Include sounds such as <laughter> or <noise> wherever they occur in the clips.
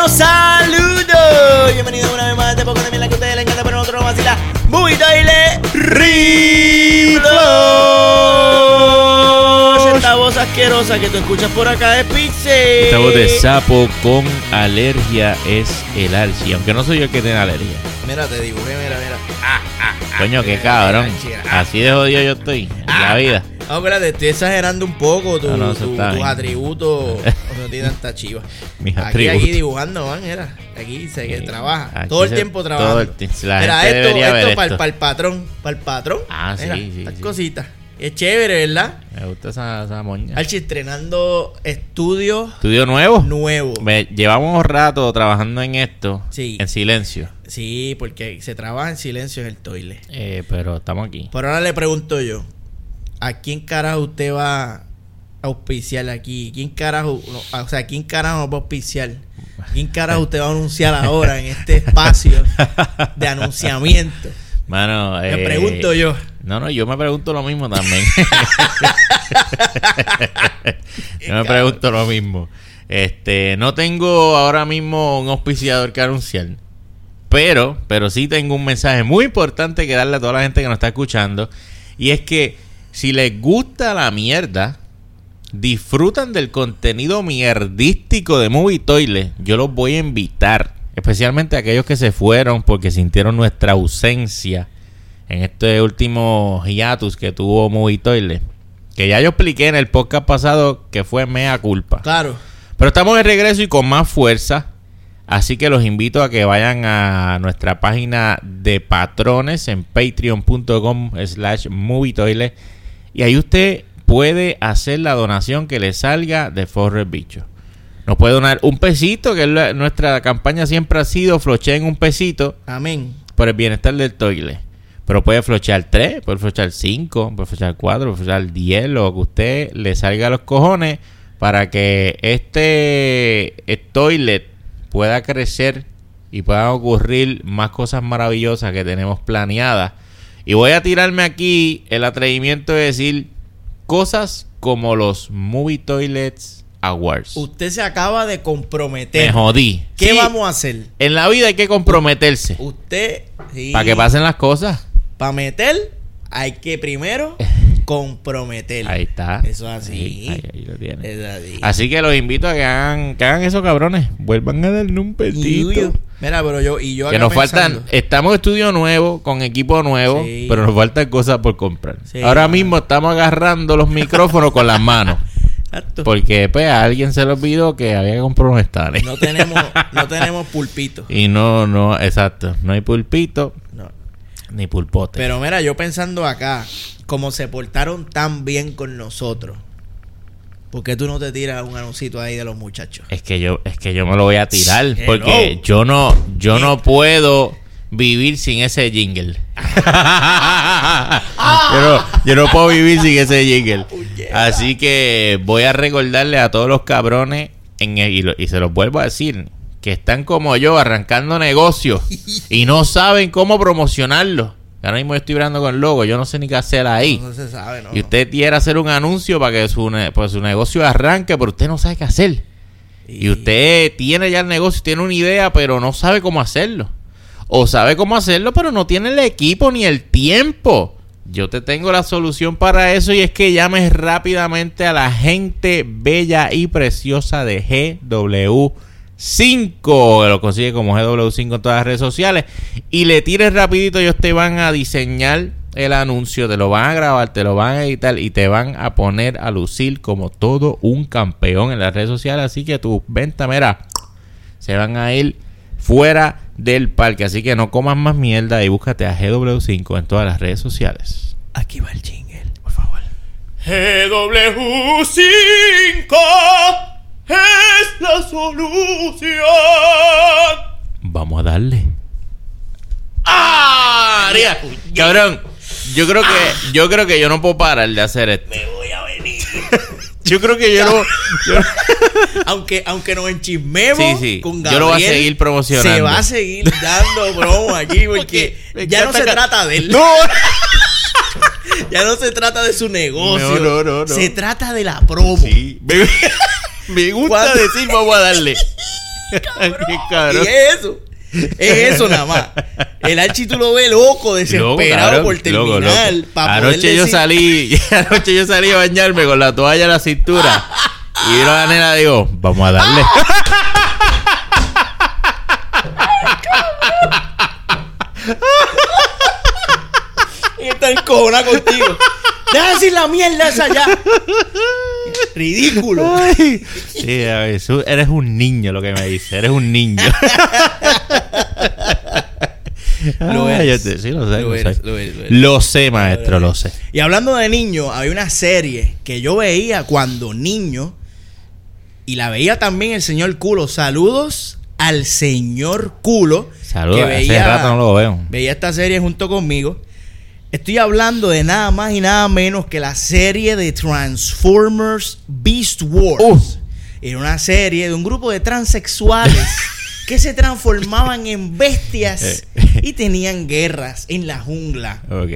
Buenos saludos. Bienvenidos una vez más a este poco de mierda que a ustedes les encanta, pero nosotros nos vacila. Muy baile. Reflush. Esta voz asquerosa que tú escuchas por acá de Pixie. Esta voz de sapo con alergia es el archi. Aunque no soy yo el que tiene alergia. Mira, te dibujé, mira, mira. Coño, qué cabrón. Así de jodido yo estoy en la vida. No, espérate, estoy exagerando un poco tu- No, no, tu- tus atributos. <laughs> no tienen tanta chiva. Mis aquí, atributos. aquí dibujando, van, era. Aquí se que Sí, trabaja. aquí todo el se- tiempo todo trabajando. el Mira, esto, ver esto para esto. el patrón. Para el patrón. Ah, sí, Mira, sí, estas sí. cositas. Es chévere, ¿verdad? Me gusta esa, esa moña. Archie estrenando estudio Estudio nuevo. nuevo. Me- llevamos rato trabajando en esto. Sí. En silencio. Sí, porque se trabaja en silencio en el toile. Eh, pero estamos aquí. Pero ahora le pregunto yo, ¿a quién carajo usted va a auspiciar aquí? ¿Quién carajo, no, o sea, quién carajo nos va a auspiciar? ¿Quién carajo usted va a anunciar ahora en este espacio de anunciamiento? Mano, Me eh, pregunto yo. No, no, yo me pregunto lo mismo también. <laughs> yo me pregunto lo mismo. Este, no tengo ahora mismo un auspiciador que anunciar. Pero, pero sí tengo un mensaje muy importante que darle a toda la gente que nos está escuchando. Y es que si les gusta la mierda, disfrutan del contenido mierdístico de Movie Toilet, yo los voy a invitar. Especialmente a aquellos que se fueron porque sintieron nuestra ausencia en este último hiatus que tuvo Movie Toilet. Que ya yo expliqué en el podcast pasado que fue mea culpa. Claro. Pero estamos de regreso y con más fuerza. Así que los invito a que vayan a nuestra página de patrones en patreon.com slash movietoilet. Y ahí usted puede hacer la donación que le salga de Forre Bicho. Nos puede donar un pesito, que la- nuestra campaña siempre ha sido flocheen un pesito Amén. por el bienestar del toile. Pero puede flochear 3, puede flochear 5, puede flochear 4, puede flochear 10, lo que usted le salga a los cojones para que este eh, toilet pueda crecer y puedan ocurrir más cosas maravillosas que tenemos planeadas. Y voy a tirarme aquí el atrevimiento de decir cosas como los Movie Toilets Awards. Usted se acaba de comprometer. Me jodí. ¿Qué Sí, vamos a hacer? En la vida hay que comprometerse. Usted, sí, Para que pasen las cosas. Para meter, hay que primero <laughs> comprometer. Ahí está. Eso es así. Ahí, ahí- ahí lo tiene. Es así. Así que los invito a que hagan, que hagan eso, cabrones. Vuelvan a darle un Yuyo. pesito. Mira, pero yo y yo Que acá nos faltan, estamos en estudio nuevo, con equipo nuevo, Sí. pero nos faltan cosas por comprar. Sí. Ahora mismo estamos agarrando los micrófonos con las manos. <laughs> Exacto. Porque pues a alguien se le olvidó que había que comprar unos. No tenemos, no <laughs> tenemos pulpito. Y no, no, exacto. No hay pulpito. Ni pulpote. Pero mira, yo pensando acá, como se portaron tan bien con nosotros, ¿por qué tú no te tiras un anuncito ahí de los muchachos? Es que yo, es que yo me lo voy a tirar. Hello. Porque yo no, yo no puedo vivir sin ese jingle. <laughs> yo, no, yo no puedo vivir sin ese jingle. Así que voy a recordarle a todos los cabrones, en el- y, lo- y se los vuelvo a decir, que están como yo arrancando negocios <laughs> y no saben cómo promocionarlo. Ahora mismo yo estoy hablando con el logo, yo no sé ni qué hacer ahí. No se sabe, ¿no? Y usted quiere hacer un anuncio para que su, ne- pues, su negocio arranque, pero usted no sabe qué hacer. Y usted tiene ya el negocio, tiene una idea, pero no sabe cómo hacerlo. O sabe cómo hacerlo, pero no tiene el equipo ni el tiempo. Yo te tengo la solución para eso y es que llames rápidamente a la gente bella y preciosa de GW5. Lo consigue como GW5 en todas las redes sociales. Y le tires rapidito, ellos te van a diseñar el anuncio, te lo van a grabar, te lo van a editar y te van a poner a lucir como todo un campeón en las redes sociales. Así que tus ventas, mira, se van a ir fuera del parque. Así que no comas más mierda y búscate a GW5 en todas las redes sociales. Aquí va el jingle, por favor. GW5 es la solución. Vamos a darle. ¡Ah! Cabrón, yo creo que yo creo que yo no puedo parar de hacer esto. Me voy a venir. <laughs> Yo creo que yo no. yo- <laughs> aunque, aunque nos enchismemos Sí, sí. con Yo lo voy a Gabriel, seguir promocionando. Se va a seguir dando promo aquí <laughs> porque ya no se trata de él. No. Ya no se trata de su negocio. No, no, no, no. Se trata de la promo. Sí. Me, me gusta ¿Cuándo? decir vamos a darle. Qué cabrón. Y es eso. Es eso nada más. El Archie tú lo ves loco, desesperado Loco, por terminar. loco, Anoche yo salí, <laughs> anoche yo salí a bañarme con la toalla en la cintura. Y vino la nena digo, vamos a darle. <laughs> Y está encojonada contigo. Deja de decir la mierda esa ya. <laughs> Ridículo. Sí, a ver, eres un niño lo que me dice, eres un niño. <laughs> Lo Ay, eres. yo te- sí, lo sé, Lo lo, eres, sé. lo eres, lo eres. Lo sé, maestro, lo sé. Y hablando de niños, había una serie que yo veía cuando niño. Y la veía también el señor Culo. Saludos al señor Culo. Saludos, que hace rato no lo veo. Veía esta serie junto conmigo. Estoy hablando de nada más y nada menos que la serie de Transformers Beast Wars. Uh. Era una serie de un grupo de transexuales <laughs> que se transformaban en bestias Eh. y tenían guerras en la jungla. Ok.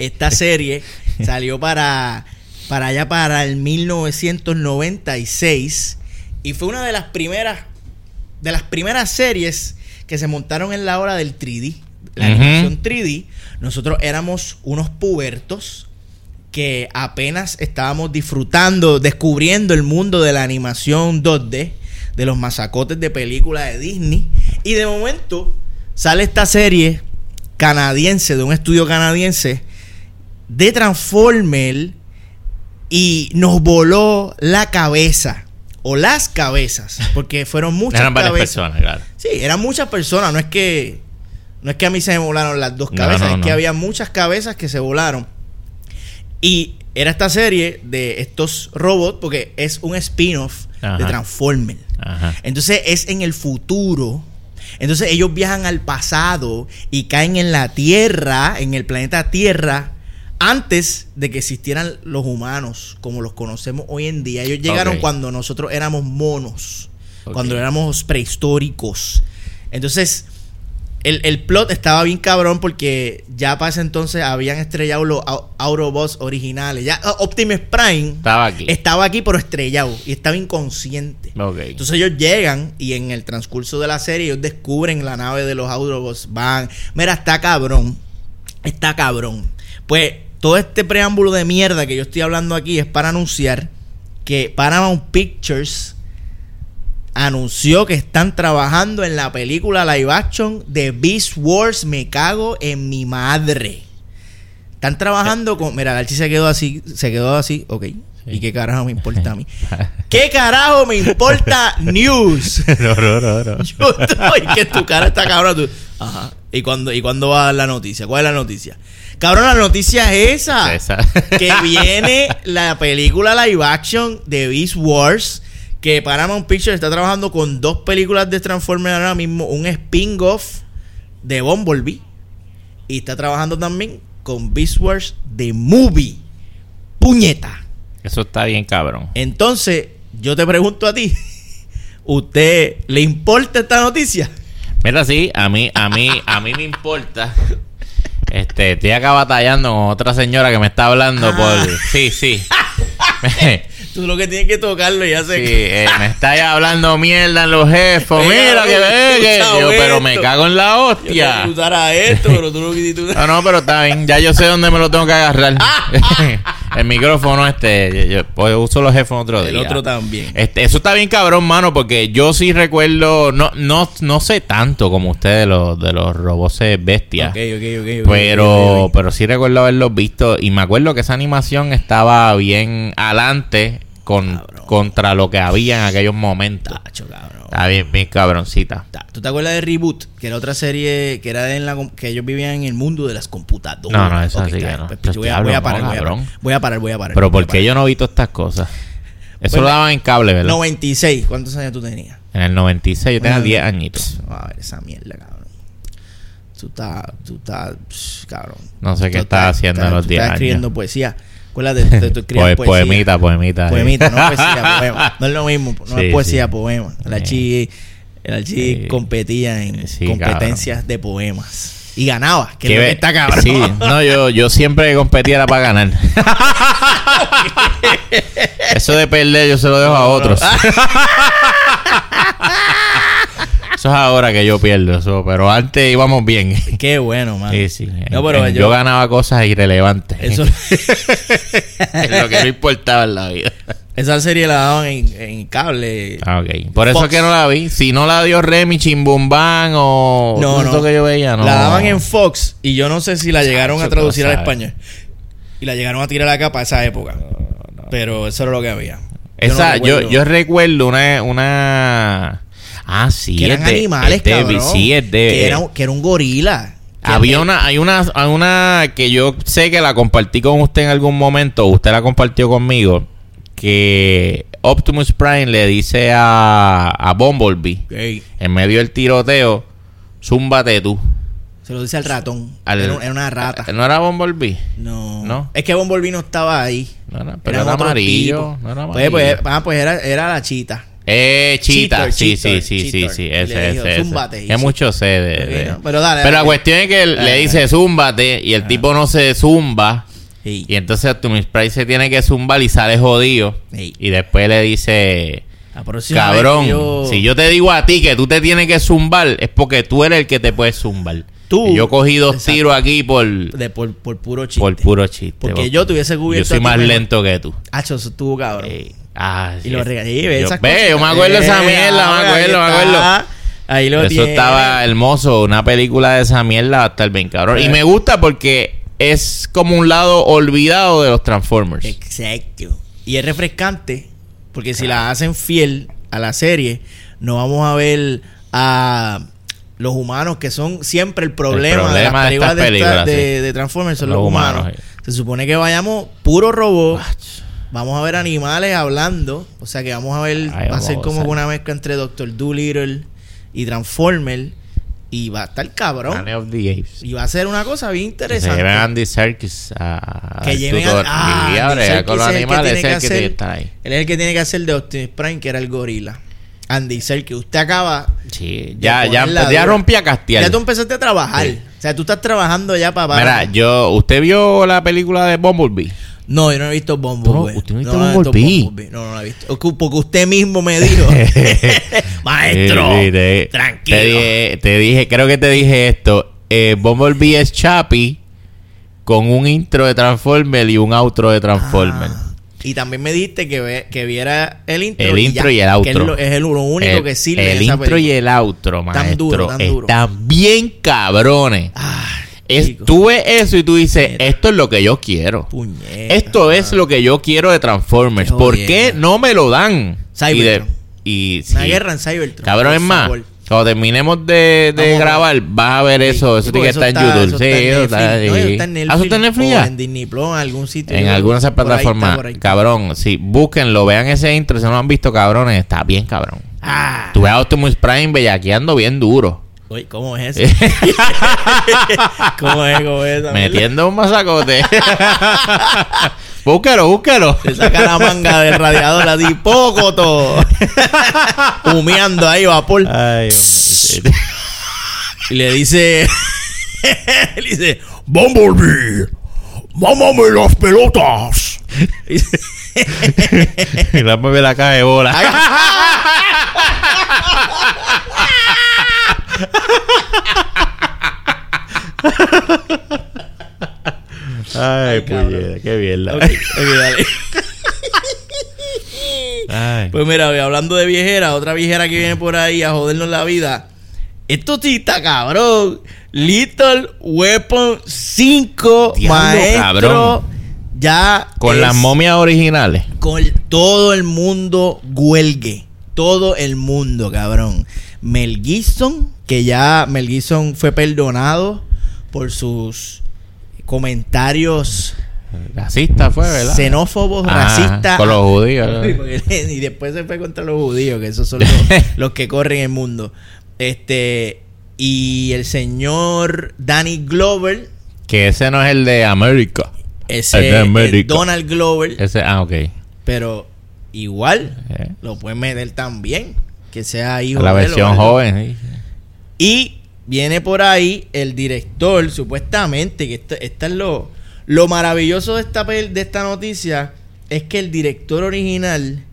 Esta serie salió para, para allá para el 1996 y fue una de las primeras de las primeras series que se montaron en la hora del 3D, la animación 3D. Nosotros éramos unos pubertos que apenas estábamos disfrutando, descubriendo el mundo de la animación 2D, de los masacotes de películas de Disney. Y de momento sale esta serie canadiense, de un estudio canadiense, de Transformer y nos voló la cabeza. O las cabezas, porque fueron <laughs> muchas Eran varias cabezas. personas, claro. Sí, eran muchas personas, no es que no es que a mí se me volaron las dos cabezas, no, es que había muchas cabezas que se volaron. Y era esta serie de estos robots porque es un spin-off de. Transformers. Ajá. Entonces es en el futuro. Entonces ellos viajan al pasado y caen en la Tierra, en el planeta Tierra, antes de que existieran los humanos como los conocemos hoy en día. Ellos llegaron cuando nosotros éramos monos, cuando éramos prehistóricos. Entonces, el, el plot estaba bien cabrón porque ya para ese entonces habían estrellado los Au- Autobots originales. Ya Optimus Prime Estaba aquí. estaba aquí pero estrellado y estaba inconsciente. Entonces ellos llegan y en el transcurso de la serie ellos descubren la nave de los Autobots. Van, mira, está cabrón. Está cabrón. Pues todo este preámbulo de mierda que yo estoy hablando aquí es para anunciar que Paramount Pictures anunció que están trabajando en la película live action de Beast Wars. Me cago en mi madre. Están trabajando con. Mira, Archie se quedó así. Se quedó así. Ok. ¿Y qué carajo me importa a mí? <laughs> ¿Qué carajo me importa news? <laughs> no, no, no, no. <laughs> Yo estoy que tu cara está cabrón. tú- Ajá. ¿Y cuándo, ¿Y cuándo va la noticia? ¿Cuál es la noticia? Cabrón, la noticia es esa. Esa. Que viene la película live action de Beast Wars. Que Paramount Pictures está trabajando con dos películas de Transformers ahora mismo. Un spin-off de Bumblebee. Y está trabajando también con Beast Wars de Movie. Puñeta. Eso está bien, cabrón. Entonces, yo te pregunto a ti. <laughs> ¿Usted le importa esta noticia? Mira, sí, a mí, a mí, a mí me importa. Este, estoy acá batallando con otra señora que me está hablando Ah. por. Sí, sí. <laughs> Tú lo que tienes que tocarlo y ya Sí, sé que... eh, me está ya hablando mierda en los jefes. Mira que venga, ve pero me cago en la hostia. quería usar a esto, pero tú no quisiste No, no, pero está bien. Ya yo sé dónde me lo tengo que agarrar. <laughs> El micrófono este. Yo, pues, uso los headphones otro día. El otro también. Este, eso está bien cabrón, mano, porque yo sí recuerdo, no, no, no sé tanto como ustedes de los, de los robots bestias. Ok, ok, ok, ok, Pero, pero sí recuerdo haberlos visto y me acuerdo que esa animación estaba bien adelante con, contra lo que había en aquellos momentos. Tacho, cabrón. Está bien, bien cabroncita. Ta- ¿Tú te acuerdas de Reboot? Que era otra serie que era en la que ellos vivían en el mundo de las computadoras. No, no, esa Ok, sí que no. Pues, Pero voy, a, diablo, voy a no, parar, voy a parar. Voy a parar, voy a parar. Pero ¿por qué yo no he visto estas cosas? Eso Pues lo daban en cable, ¿verdad? 96. ¿Cuántos años tú tenías? En el 96 yo tenía Bueno, 10 añitos. A ver, esa mierda, cabrón. Tú estás, tú estás, cabrón. No sé qué Tú estás haciendo estás- en los tú 10 estás años. escribiendo poesía. Escribías <laughs> Poe- poesía. poemita, poemita. Poemita, no <laughs> poesía, poema. No es lo mismo, no Sí, es poesía, sí. poema. El Sí. Archi, el Sí. competía en competencias de poemas. Y ganaba, que que está cabrón. Sí, no, yo, yo siempre competía era para ganar. <laughs> Eso de perder yo se lo dejo a otros. Eso es ahora que yo pierdo, eso, pero antes íbamos bien. Qué bueno, man. Sí, sí. No, pero en- yo- yo, ganaba cosas irrelevantes. Eso, <laughs> Es lo que no importaba en la vida. esa serie la daban en, en cable. Ah, ok. Por eso es que no la vi. Si no la dio Remy, Chimbumbán o No, no. que yo veía, no. La daban en Fox y yo no sé si la llegaron a traducir al español. Y la llegaron a tirar acá para esa época. Pero eso era lo que había. Yo no Esa, yo, recuerdo. yo recuerdo una, una. Ah, sí, que eran es de- animales, es de- cabrón. Sí, es de. que, era, un- que era un gorila. Había una, hay una, hay una que yo sé que la compartí con usted en algún momento, usted la compartió conmigo, que Optimus Prime le dice a, a Bumblebee, Ey, en medio del tiroteo, zúmbate tú. se lo dice al ratón. Al- era, era una rata. ¿No era Bumblebee? No. ¿No? Es que Bumblebee no estaba ahí. No era, pero era otros amarillo. No era Pues, amarillo. pues, ah, pues era, era la chita. Eh, Chita, Cheater, sí, cheater, sí, sí, cheater. sí, sí, ese, ese, ese. Hizo. mucho de, de- no, pero dale, Pero la dale. cuestión es que le Ajá. dice zúmbate y el tipo no se zumba. Y entonces Optimus Prime se tiene que zumbar y sale jodido. Y después le dice, La próxima cabrón, vez que yo- si yo te digo a ti que tú te tienes que zumbar, es porque tú eres el que te puedes zumbar. Tú. Y yo cogí dos Exacto. tiros aquí por, de por, por puro chiste. por puro chiste. Porque yo te hubiese Yo cubierto soy a ti más lento que tú. Hacho, eso estuvo cabrón. Eh, ah, y sí, lo regalé. Ve, yo, esas ve, cosas. yo me acuerdo de esa Eh, mierda, me acuerdo, me acuerdo. Ahí lo Eso tiene. estaba hermoso, una película de esa mierda va a estar bien cabrón. Y Eh. me gusta porque es como un lado olvidado de los Transformers. Exacto. Y es refrescante. Porque si la hacen fiel a la serie, no vamos a ver a los humanos que son siempre el problema, problema de las películas de, películas, de- sí. de Transformers son Los los, humanos. Se supone que vayamos puro robot. Vamos a ver animales hablando. O sea que vamos a ver. Ay, va a ser a como que una mezcla entre Doctor Dolittle y Transformer. Y va a estar cabrón. Planet of the Apes. Y va a ser una cosa bien Que interesante. a Andy Serkis a, Que lleven a- ah, y a Serkis con los que animales, es el que que tiene que estar ahí. Él es el que tiene que hacer de Optimus Prime, que era el gorila. Andy Serkis, usted acaba. Sí, ya, ya, ya rompí a castear. Ya tú empezaste a trabajar. Sí. O sea, tú estás trabajando ya para. Mira, yo, ¿usted vio la película de Bumblebee? No, yo no he visto Bumblebee. Bro, ¿usted no ha visto he Bumblebee? No, no lo he visto. Porque usted mismo me dijo. <laughs> <laughs> Maestro, Sí, sí, te- tranquilo. Te dije, te dije, creo que te dije esto. Eh, Bumblebee es Chappie con un intro de Transformer y un outro de Transformer. Ah, y también me dijiste que, ve- que viera el intro. El intro y el outro. Que es lo, es el- lo único el, que sirve el en esa intro y el outro, maestro, duro, tan duro. están bien cabrones. Ah, Es, tú ves eso y tú dices, esto es lo que yo quiero. Puñeta. Esto es lo que yo quiero de Transformers. ¿Por qué no me lo dan? Y, de- Cybertron. y Una sí. guerra en Cybertron. Cabrón, es más, cuando terminemos de, de Vamos grabar, vas a ver eso. Eso tiene que estar en YouTube. Sí, eso está en está en Netflix o en Disney Plus, en algún sitio. En alguna esas plataformas. Cabrón, sí, búsquenlo, vean ese intro. Si no lo han visto, cabrones, está bien, cabrón. Ah, Tú ves a Optimus Prime bellaqueando bien duro. Uy, ¿cómo es eso? <laughs> ¿Cómo es? ¿Cómo es? Metiendo un masacote. <laughs> búscalo, búscalo. Se saca la manga del radiador así, poco todo. Humeando ahí, vapor. Ay. Y le dice. <laughs> le dice. Bumblebee, mámame las pelotas. Y la mueve la caja de bola. Ay, puñeta, qué bien. Dale. Ay. Pues mira, hablando de viejera, otra viejera que viene por ahí a jodernos la vida. Esto sí está cabrón. Little Weapon 5, Diablo, maestro. cabrón. Ya Con es- las momias originales. con todo el mundo huelgue. Todo el mundo, cabrón. Mel Gibson, que ya Mel Gibson fue perdonado por sus comentarios Racista fue, ¿verdad? xenófobos, Ah, racistas. Con los judíos. <laughs> <laughs> y después se fue contra los judíos, que esos son los, <laughs> los que corren el mundo. Este y el señor Danny Glover, Que ese no es el de América. ese El de el América. Donald Glover, Ese, ah, ok. pero igual Eh, lo pueden meter también, que sea hijo La de él o versión joven. sí. Y viene por ahí el director, supuestamente, que esta, esta es lo, lo maravilloso de esta, de esta noticia, es que el director original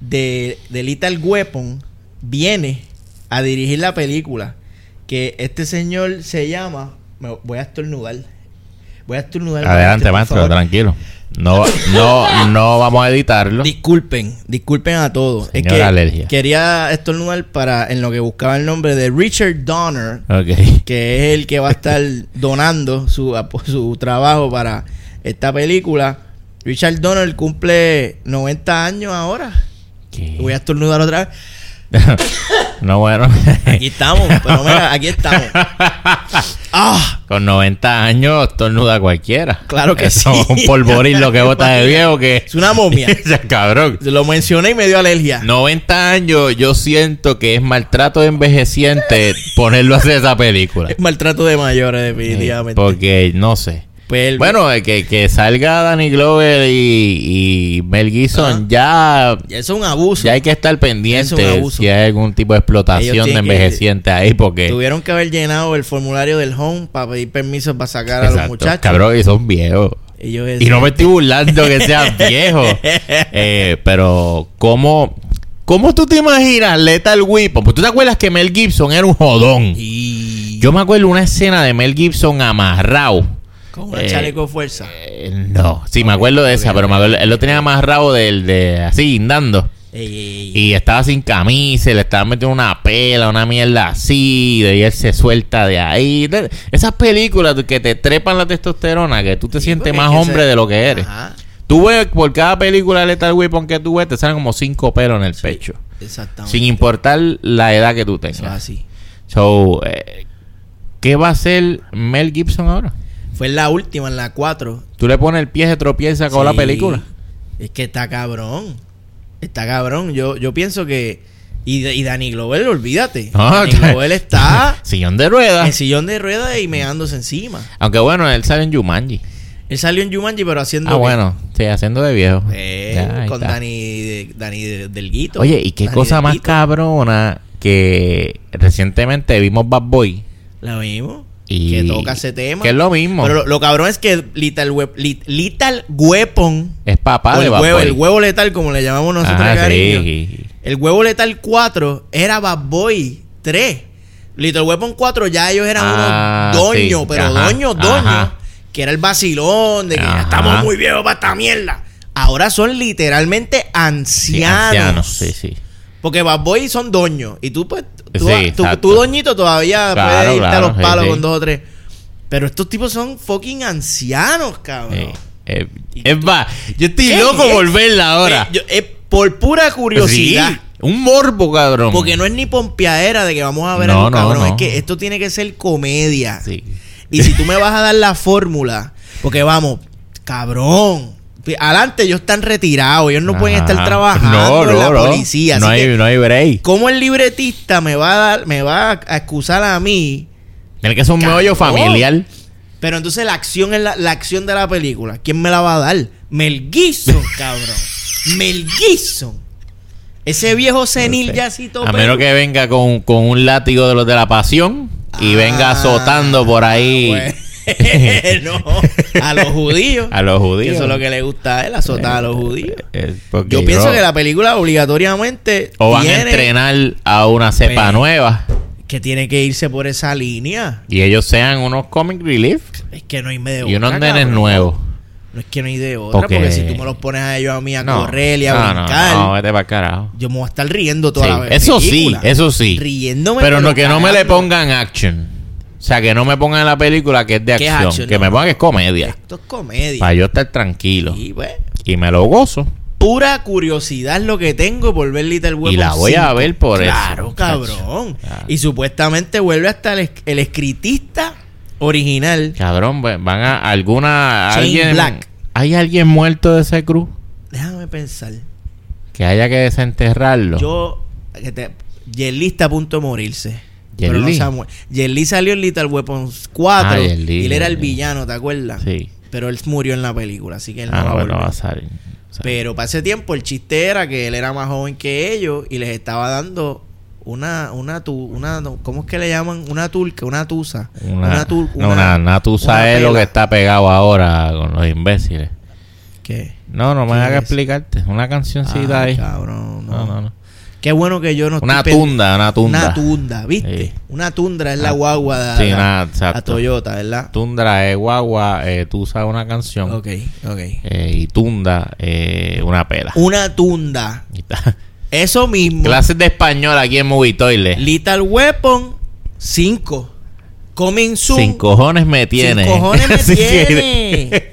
de, de Little Weapon viene a dirigir la película. Que este señor se llama. Me voy a estornudar. Voy a estornudar. Adelante, maestro, tranquilo. No, no, no vamos a editarlo. Disculpen, disculpen a todos. Es Señora que alergia. quería estornudar para en lo que buscaba el nombre de Richard Donner, Ok. que es el que va a estar <laughs> donando su, su trabajo para esta película. Richard Donner cumple 90 años ahora. ¿Qué? Voy a estornudar otra vez. <laughs> no, bueno. <laughs> Aquí estamos, pero mira, aquí estamos. <laughs> Ah, Con 90 años estornuda cualquiera. Claro que Eso sí. un polvorín lo que bota de viejo que... es una momia. Cabrón. Lo mencioné y me dio alergia. 90 años yo siento que es maltrato de envejeciente ponerlo a hacer esa película. Es maltrato de mayores, definitivamente. Porque no sé. Pues el- Bueno, eh, que, que salga Danny Glover y, y Mel Gibson ya, eso es un abuso. ya hay que estar Es un pendiente abuso. si hay algún tipo de explotación de que- envejeciente ahí porque... Tuvieron que haber llenado el formulario del home para pedir permiso para sacar a los muchachos. Cabrón, y son viejos. Y no me estoy burlando que seas <laughs> viejo. Eh, pero, ¿cómo, ¿cómo tú te imaginas Lethal Weapon? Pues tú te acuerdas que Mel Gibson era un jodón. Y Yo me acuerdo una escena de Mel Gibson amarrado. Con un Eh, chaleco fuerza. Eh, no, sí, me acuerdo de esa, pero me ok. acuerdo, él lo tenía amarrado del, de, así, guindando. Ey, ey, ey. Y estaba sin camisa, le estaban metiendo una pela, una mierda así, y él se suelta de ahí. Esas películas que te trepan la testosterona, que tú te Sí, sientes más hombre se- de lo que eres. Ajá, Tú ves por cada película de Lethal Weapon que tú ves, te salen como cinco pelos en el pecho. exactamente. Sin importar la edad que tú Eso es tengas. así. So, eh, ¿qué va a hacer Mel Gibson ahora? Fue en la última, en la 4. Tú le pones el pie, se tropieza la Sí. película. Es que está cabrón. Está cabrón. Yo, yo pienso que. Y, y Danny Glover, olvídate. Ah, Danny. Glover está <laughs> Sillón de ruedas. en sillón de ruedas y meándose encima. Aunque bueno, él sale en Jumanji. Él salió en Jumanji, pero haciendo. Ah, bueno, sí, haciendo de viejo. Eh, Ya, con. Dani, Dani de- del Guito. Oye, y qué Dani cosa más cabrona que recientemente vimos Bad Boy. Lo mismo. Y que toca ese tema. Que es lo mismo. Pero lo, lo cabrón es que Little, Wep- Lit- Lethal Weapon. es papá de el, Bad huevo, Boy. el huevo letal, como le llamamos nosotros de cariño. sí. El huevo letal 4 era Bad Boy 3. Little Weapon 4 ya ellos eran Ah, unos doños, sí. pero Ajá, doños, doños. ajá. Que era el vacilón de que ya estamos muy viejos para esta mierda. Ahora son literalmente Sí, ancianos. ancianos, sí, sí. Porque Bad Boy son doños. Y tú, pues, tú, Sí, tú- tú doñito todavía Claro, puedes irte claro, a los palos sí. con dos o tres. Pero estos tipos son fucking ancianos, cabrón. Eh, es más, yo estoy ¿Qué loco es? por verla ahora. Eh, yo- eh, por pura curiosidad. Sí, un morbo, cabrón. Porque no es ni pompeadera de que vamos a ver No, algo no, cabrón. no. Es que esto tiene que ser comedia. Sí. Y si tú <laughs> me vas a dar la fórmula, porque vamos, cabrón. Adelante, ellos están retirados, ellos no pueden estar trabajando en la policía. No así hay, que, no hay break. ¿cómo el libretista me va a dar, me va a excusar a mí? Tiene que ser un meollo familiar. Pero entonces la acción es la, la acción de la película. ¿Quién me la va a dar? Mel Gibson, <laughs> cabrón. Mel Gibson. Ese viejo senil No ya todo A menos que venga con, con un látigo de los de la pasión y Ah, venga azotando por ahí bueno, <laughs> a los judíos. a los judíos. eso es lo que le gusta a él, azotar a los judíos. Eh, porque, Yo pienso bro, que la película obligatoriamente O van a entrenar a una cepa Pues, nueva que tiene que irse por esa línea. y ellos sean unos comic relief Es que no hay medio y unos nenes nuevos. No es que no hay de otra, Porque- porque, si tú me los pones a ellos a mí a No, correr y a no, no, brincar, no, vete para carajo. yo me voy a estar riendo toda Sí, la vez. eso sí, eso sí. Riéndome. Pero no que no me le pongan action. O sea, que no me pongan en la película que es de ¿Qué acción. Que No, me pongan que es comedia. Esto es comedia. Para yo estar tranquilo. Y pues, Y me lo gozo. pura curiosidad lo que tengo por ver Little Weapon Y la voy a 5. ver por eso, Claro, cabrón. Claro. Y supuestamente vuelve hasta el, es- el escritista original. Cabrón, van a alguna. Shane alguien, Black. ¿Hay alguien muerto de ese cruz? Déjame pensar. Que haya que desenterrarlo. Yo, que te, Jelly está a punto de morirse. Pero no salió en Little Weapons 4 Ah, y él era el villano, ¿te acuerdas? Sí. Pero él murió en la película, así que él no Ah, va a bueno, volver. va a salir. O sea, Pero para ese tiempo el chiste era que él era más joven que ellos y les estaba dando una, una, tu, una, no, ¿cómo es que le llaman? Una turca, una tusa. Una, tur- no, una, una tusa una es lo que está pegado ahora con los imbéciles. ¿Qué? No, no me ¿Qué hagas es? explicarte. Una cancioncita Ay, ahí. cabrón, no. No, no, no. Qué bueno que yo no Una estoy tunda, una tunda. Una tunda, ¿viste? Sí. Una tundra es la Ah, guagua de sí, la. Toyota, ¿verdad? Tundra es guagua, eh, tú usas una canción. Ok, ok. eh, y tunda, eh, una pela. Una tunda. <laughs> Eso mismo. Clases de español aquí en Movie Toilet. Little Weapon 5. Coming soon. Sin cojones me tiene. Sin cojones me <laughs> tiene.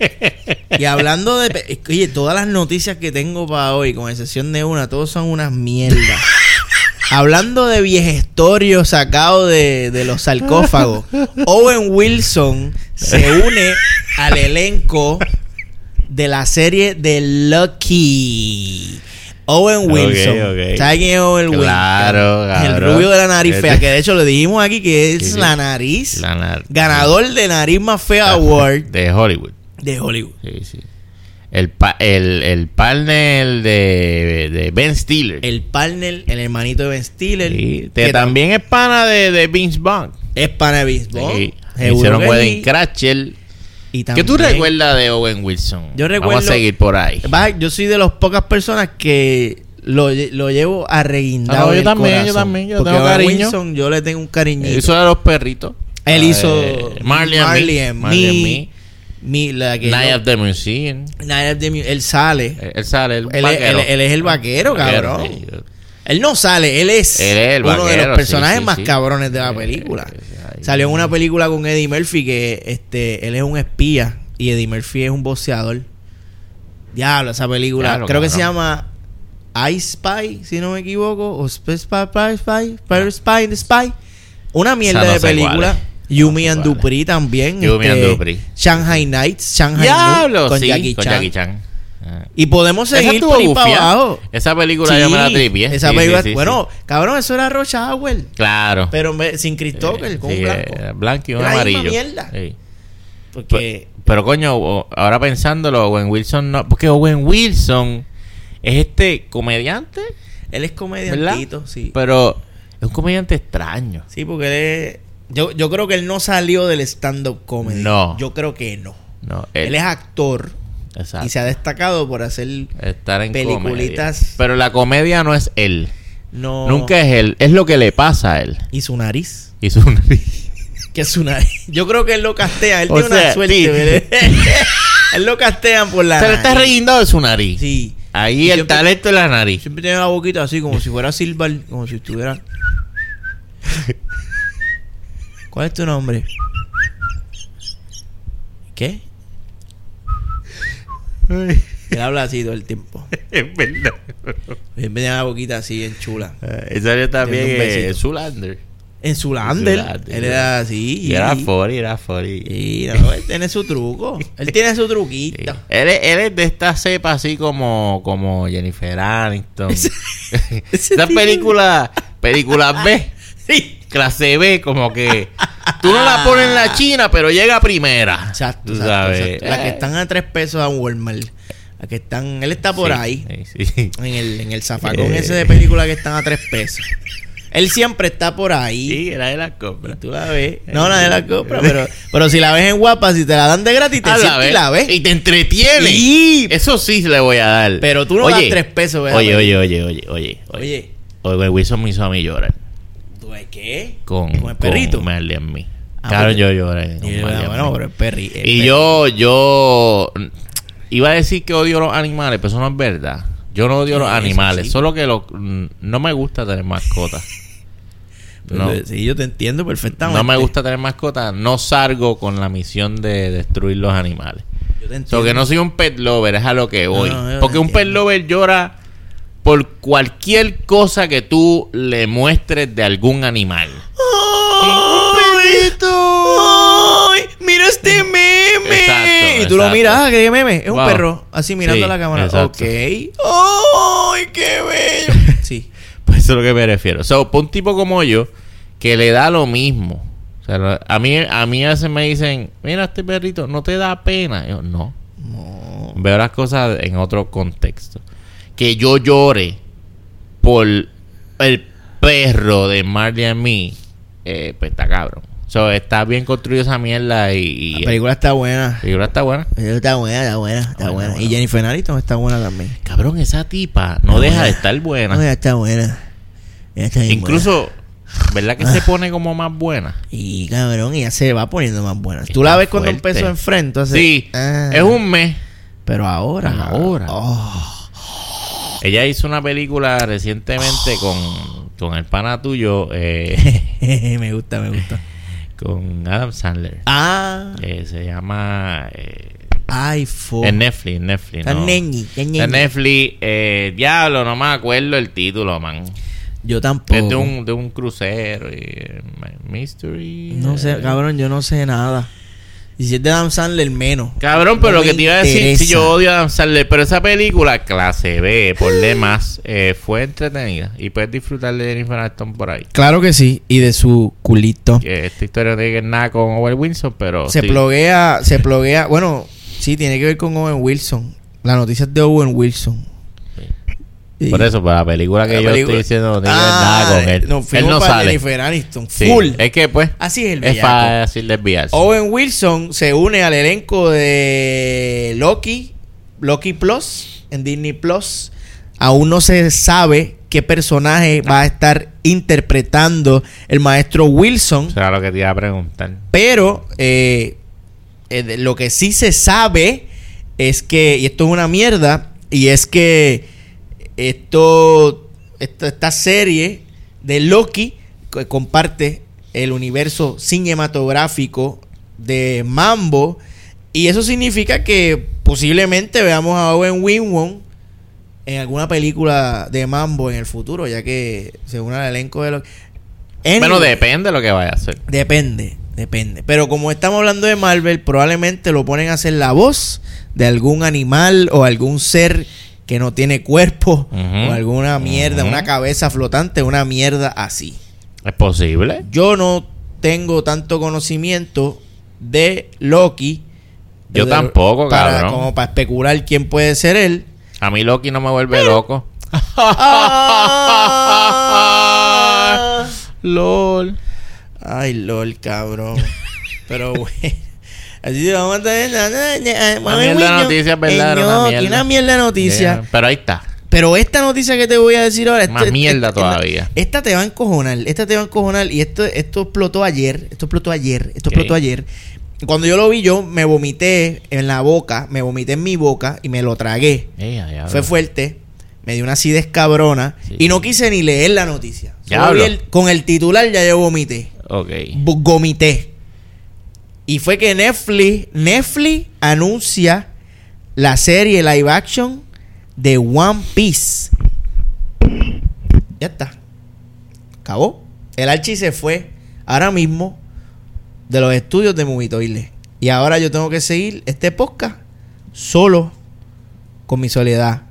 <laughs> Y hablando de... Oye, todas las noticias que tengo para hoy, con excepción de una, todos son unas mierdas. <laughs> hablando de viejestorios sacados de, de los sarcófagos, Owen Wilson se une al elenco de la serie de Lucky. Owen Wilson. ok. ¿Sabes quién es Owen Wilson? Claro, El cabrón. rubio de la nariz fea, Este- que de hecho lo dijimos aquí que es la nariz. La nar- Ganador de Nariz Más Fea Award De Hollywood. de Hollywood. Sí, sí. El, pa- el, el partner de, de Ben Stiller. El partner, el hermanito de Ben Stiller. Sí, que también es pana de, de Vince Vaughn. Es pana de Vince Vaughn. Sí. Hicieron Wedding. Crasher. Y ¿Qué tú recuerdas de Owen Wilson? Yo Vamos a seguir por ahí. Va, Yo soy de las pocas personas que lo, lo llevo a reguindado. Ah, no, yo también, yo también, yo tengo Owen cariño. Wilson, yo le tengo un cariñito. Hizo de los perritos. Él La hizo de Marley, and Me. Marley and Me. Me. Mi- la que Night of the Museum. Night of the Mu- Él sale. Eh, Él sale, el Él, es- vaquero. él- él es el vaquero, cabrón. sí. Él no sale, él es, Él es el uno de los personajes sí, sí, más sí. cabrones de la Eh, película. Salió en una película con Eddie Murphy que este él es un espía y Eddie Murphy es un boxeador. Diablo, esa película. Diablo, Creo que se llama I Spy, si no me equivoco, o Spy Spy Spy Spy, Spy, Spy, the Spy. Una mierda no de película. Yumi No and. Dupree también. Yumi and este, Dupree. Shanghai Nights, Shanghai Diablo, con sí, Jackie con Chan. Jackie Chan. Y podemos Esa seguir estuvo por ahí para gufiada. abajo. Esa película yo me la Sí, tripié. Esa Sí, película, sí, sí, bueno, sí. cabrón, eso era Rocha Howell. Claro. Pero me- sin Christopher, Eh, con sí, un blanco. eh, blanco y un amarillo. mierda. Sí. Porque Pero coño, ahora pensándolo, Owen Wilson no. Porque Owen Wilson es este comediante, él es ¿verdad? comediantito, sí. Pero es un comediante extraño. Sí, porque él es... Yo, yo creo que él no salió del stand-up comedy. No. Yo creo que no. No, Él, es actor exacto. y se ha destacado por hacer... estar en peliculitas. comedia. Pero la comedia no es él. No... Nunca es él. Es lo que le pasa a él. Y su nariz. Y su <laughs> Que es su nariz. Yo creo que él lo castea. Él O tiene una suerte. <laughs> <laughs> él lo castean por la Se le está nariz. riendo de su nariz. Sí. Ahí Y el siempre- talento de la nariz. Siempre tiene la boquita así, como si fuera Silver, como si estuviera. ¿Cuál es tu nombre? ¿Qué? Él habla así todo el tiempo. <laughs> es verdad. Siempre tiene la boquita así, en chula. Esa yo también Tiene un es besito. Zulander. En Zulander. Zulander. Él era así. Y era Fori, era Fori. No, él tiene su truco. Él <laughs> tiene su Sí. truquito. Él, es, él es de esta cepa así como, como Jennifer Aniston. Esta <laughs> tipo- película, película B, Sí. clase B, como que tú no la pones en la China, pero llega primera. Exacto, Tú exacto, sabes. exacto. Las que Eh, están a tres pesos a Walmart. Las que están. Él está por sí, ahí. sí. En el, en el zafacón Eh. ese de película que están a tres pesos. Él siempre está por ahí. Sí, era de las compras. tú la ves. No, nadie la compra, pero, pero si la ves en guapa, si te la dan de gratis, te Ah, y la ves. Y te entretiene. Sí. Eso sí le voy a dar. Pero tú no das tres pesos, ¿verdad? Oye, oye, oye, oye, oye. Oye, Oye, Wilson me hizo a mí llorar. ¿Tú ves qué? Con, ¿Con el perrito? Con Marley and Me. Ah, claro, yo lloré. con Y yo, Marley and bueno, Me. pero el perri. el Y perri- yo, yo iba a decir que odio los animales, pero eso no es verdad. Yo no odio los animales, sí. solo que lo- no me gusta tener mascotas. <laughs> No, Sí, yo te entiendo perfectamente. no me gusta tener mascotas, no salgo con la misión de destruir los animales. Yo te So entiendo. que no soy un pet lover, es a lo que voy. no, Porque un pet lover llora por cualquier cosa que tú le muestres de algún animal. ¡Ay! ¡Ay! ¡Mira este meme! Exacto, y tú lo exacto. miras, ah, ¿qué meme? Es un perro, así mirando Sí, la cámara. exacto. Ok. ¡Ay, qué bello! <laughs> Sí. Pues eso es lo que me refiero. O sea, para un tipo como yo, que le da lo mismo. O sea, a mí, a mí a veces me dicen, mira este perrito, ¿no te da pena? Yo, no. No. Veo las cosas en otro contexto. Que yo llore por el perro de Marley and Me, eh, pues está cabrón. So, está bien construida esa mierda y, y La película está buena. la película está buena. La película Está buena, está buena, está Buena. Y Jennifer Aniston está buena también. Cabrón, esa tipa no deja buena. de estar buena. Oye, está buena. Ella está bien Incluso, ¿verdad que se pone como más buena? Y cabrón, ella se va poniendo más buena. Tú la ves cuando empezó en frente, entonces. Sí, ah, es un mes. Pero ahora. Ahora. Oh, Ella hizo una película recientemente con, con el pana tuyo, eh, <laughs> me gusta, me gusta. con Adam Sandler. Ah, que se llama... eh, ay, en Netflix, en Netflix. No. neñi. En Netflix, eh, diablo, no me acuerdo el título, man. Yo tampoco. Es de un, de un crucero y eh, Mystery. No sé, eh. cabrón, yo no sé nada. Y si es de Adam Sandler, menos. Cabrón, pero No lo que te iba a decir, si yo odio a Adam Sandler, pero esa película, clase B, por demás, eh, fue entretenida. Y puedes disfrutar de Jennifer Aniston por ahí. Claro que sí, y de su culito. Que esta historia no tiene que ver nada con Owen Wilson, pero. Se sí. ploguea, se ploguea. Bueno, sí, tiene que ver con Owen Wilson. La noticia es de Owen Wilson. Y- Por eso, para la película que La yo película- estoy diciendo no tiene Ah, nada con él. nos él no para sale. Jennifer Aniston. Sí, Full. Es que, pues, Así es el es fácil desviarse. Owen Wilson se une al elenco de Loki, Loki Plus, en Disney Plus. Aún no se sabe qué personaje va a estar interpretando el maestro Wilson. Eso era lo que te iba a preguntar. Pero eh, eh, lo que sí se sabe es que, y esto es una mierda, y es que esto, esto- esta serie de Loki que comparte el universo cinematográfico de Mambo, y eso significa que posiblemente veamos a Owen Winwon en alguna película de Mambo en el futuro, ya que se une al elenco de Loki. Bueno, Anyway. depende de lo que vaya a hacer. Depende, depende. Pero como estamos hablando de Marvel, probablemente lo ponen a hacer la voz de algún animal o algún ser que no tiene cuerpo o alguna mierda, una cabeza flotante, una mierda así. ¿Es posible? Yo no tengo tanto conocimiento de Loki. Yo de- tampoco, para- cabrón. Como para especular quién puede ser él. A mí Loki no me vuelve loco. Ah. <laughs> LOL. Ay, lol, cabrón. <laughs> Pero bueno. Así que vamos a tener Una mierda de noticia, ¿verdad? Era una mierda. Una mierda de noticia. Yeah, Pero ahí está. Pero esta noticia que te voy a decir ahora. Más mierda todavía. Esta te va a encojonar. Esta te va a encojonar. Y esto, esto explotó ayer. Esto explotó ayer. Esto explotó ayer. Cuando yo lo vi, yo me vomité en la boca. Me vomité en mi boca y me lo tragué. Ay, Fue fuerte. Me dio una acidez cabrona. Sí. Y no quise ni leer la noticia. El- con el titular ya yo vomité. Ok. Gomité. Y fue que Netflix, Netflix anuncia la serie live action de One Piece. Ya está. Acabó. El Archie se fue ahora mismo de los estudios de Movitoile. Y ahora yo tengo que seguir este podcast solo con mi soledad.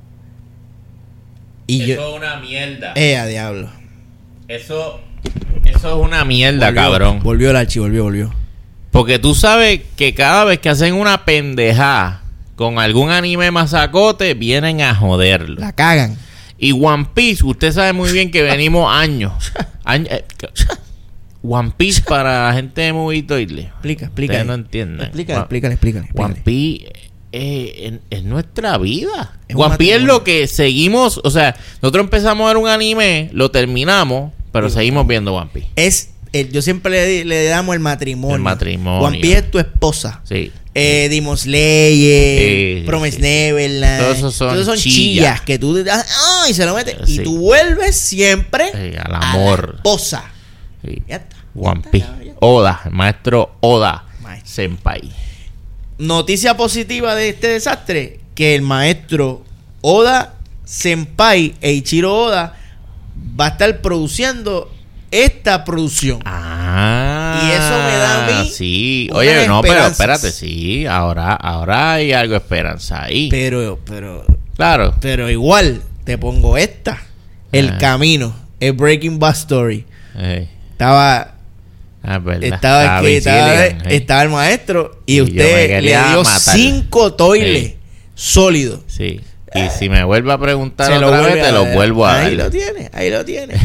Y yo. es una mierda. Eh, a diablo. Eso, eso es una mierda, Volvió, cabrón. Volvió el Archie, volvió, volvió. Porque tú sabes que cada vez que hacen una pendejada con algún anime masacote, vienen a joderlo. La cagan. Y One Piece, usted sabe muy bien que venimos años. eh, One Piece para la gente de Movito Isle. Explica, explica. Ustedes no entienden. Explícale, One- explícale, explícale. One. Piece eh, es, es nuestra vida. Es One Piece es lo que seguimos. O sea, nosotros empezamos a ver un anime, lo terminamos, pero seguimos viendo One Piece. Es, el- yo siempre le, le damos el matrimonio. El matrimonio. One Piece es tu esposa. Sí. Eh, Demon Slayer, Sí, Promise sí. Neverland. Todos esos son Todos chillas. chillas que tú das, ¡ay! se lo metes. Sí. Y tú vuelves siempre al a amor. la esposa. Sí. Ya está. One Piece. Oda, el maestro Oda Maestro. Senpai. Noticia positiva de este desastre: que el maestro Oda Senpai Eiichiro Oda va a estar produciendo esta producción. Ah. Y eso me da a mí Sí. Oye, no, pero espérate, sí. Ahora, ahora hay algo de esperanza ahí. Pero, pero, claro. pero igual te pongo esta: El Ah. camino, el Breaking Bad Story. Estaba ah. Estaba, aquí, estaba, el maestro y, usted le dio cinco toiles sólidos. Sí. Y si me vuelve a preguntar Se otra vez, te lo vuelvo a Ahí dar. lo tiene, ahí lo tiene.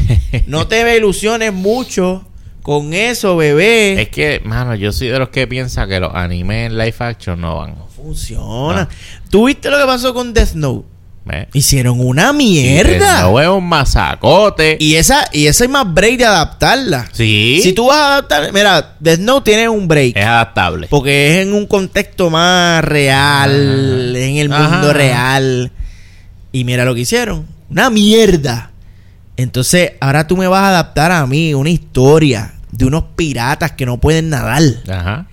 no te ilusiones mucho con eso, bebé. Es que, mano, yo soy de los que piensa que los animes en live action no van. Funciona. ¿Tú viste lo que pasó con Death Note? ¿Ves? Hicieron una No mierda. es un masacote. Y esa, y esa hay más break de adaptarla. sí. Si tú vas a adaptar, mira, Death Note tiene un break. Es adaptable. Porque es en un contexto más real, Ajá. en el Ajá. mundo real. Y mira lo que hicieron. Una mierda. Entonces, ahora tú me vas a adaptar a mí una historia de unos piratas que no pueden nadar. Ajá.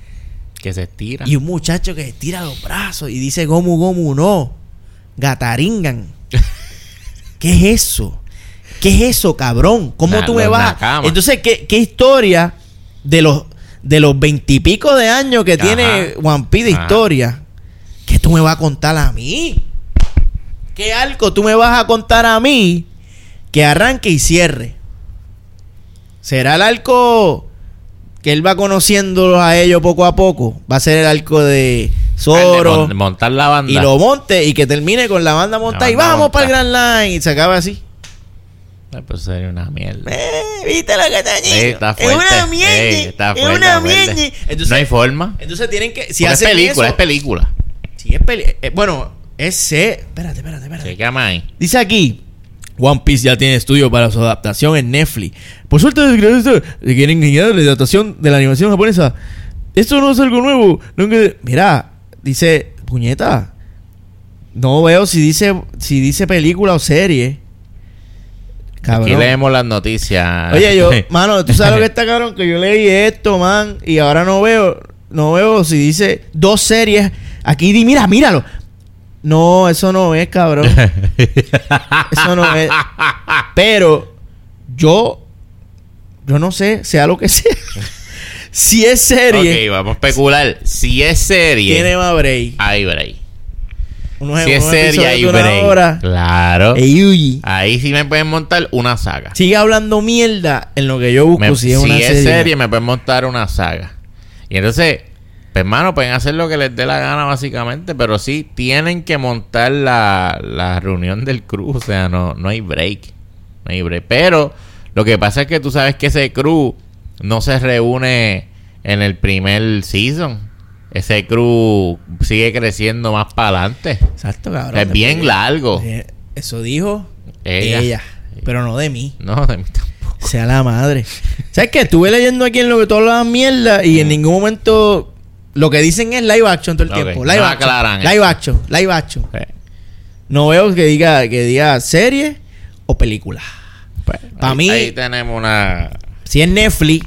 Que se estira. Y un muchacho que estira los brazos y dice Gomu Gomu no. Gataringan. <laughs> ¿Qué es eso? ¿Qué es eso, cabrón? ¿Cómo tú me vas? a- nakamas. Entonces, ¿qué, qué historia de los de los veintipico de años que Ajá. tiene One Piece de Ajá. historia? ¿Qué tú me vas a contar a mí? ¿Qué algo tú me vas a contar a mí que arranque y cierre? ¿Será el arco que él va conociendo a ellos poco a poco? ¿Va a ser el arco de Zoro? Mon- montar la banda. y lo monte y que termine con la banda montada y vamos para el. Grand Line y se acaba así. Pues sería una mierda. Eh, ¿Viste lo que te? Ey, está es fuerte. una mierda. Está es una mierda. Entonces, no hay forma. entonces tienen que si Porque es hacen película, eso, es película. si es peli- eh, bueno, es. Espérate, espérate, espérate. Se llama ahí. Dice aquí One Piece ya tiene estudio para su adaptación en Netflix. Por suerte, desgraciadamente, quieren engañar la adaptación de la animación japonesa. Esto no es algo nuevo. Nunca- Mira, dice, puñeta. No veo si dice si dice película o serie. Cabrón. Aquí leemos las noticias. Oye, yo, <laughs> mano, tú sabes lo que está cabrón, que yo leí esto, man, y ahora no veo, no veo si dice dos series. Aquí di, mira, míralo. No, eso no es, cabrón. <laughs> Eso no es. Pero yo, yo no sé, sea lo que sea. <laughs> si es serie, ok, vamos a especular. Si es serie, tiene más break. hay break. Unos- Si es serie, hay break. hora. Claro. Ahí sí me pueden montar una saga. Sigue hablando mierda en lo que yo busco Me- si es una serie. serie, me pueden montar una saga. Y entonces, pues hermano, pueden hacer lo que les dé la gana básicamente, pero sí tienen que montar la, la reunión del crew, o sea, no, no hay break. No hay break. Pero lo que pasa es que tú sabes que ese crew no se reúne en el primer season. Ese crew sigue creciendo más para adelante. Exacto, cabrón. Es bien largo. Eh, Eso dijo Ella. ella. Pero no de mí. No, de mí tampoco. Sea la madre. ¿Sabes qué? Estuve leyendo aquí en lo que todos hablaban mierda y en ningún momento lo que dicen es live action todo el tiempo. Live no action. aclaran live eso. action. Live action. Eh, No veo que diga que diga serie o película. pues, Pa' ahí- mí- Ahí tenemos una. Si es Netflix,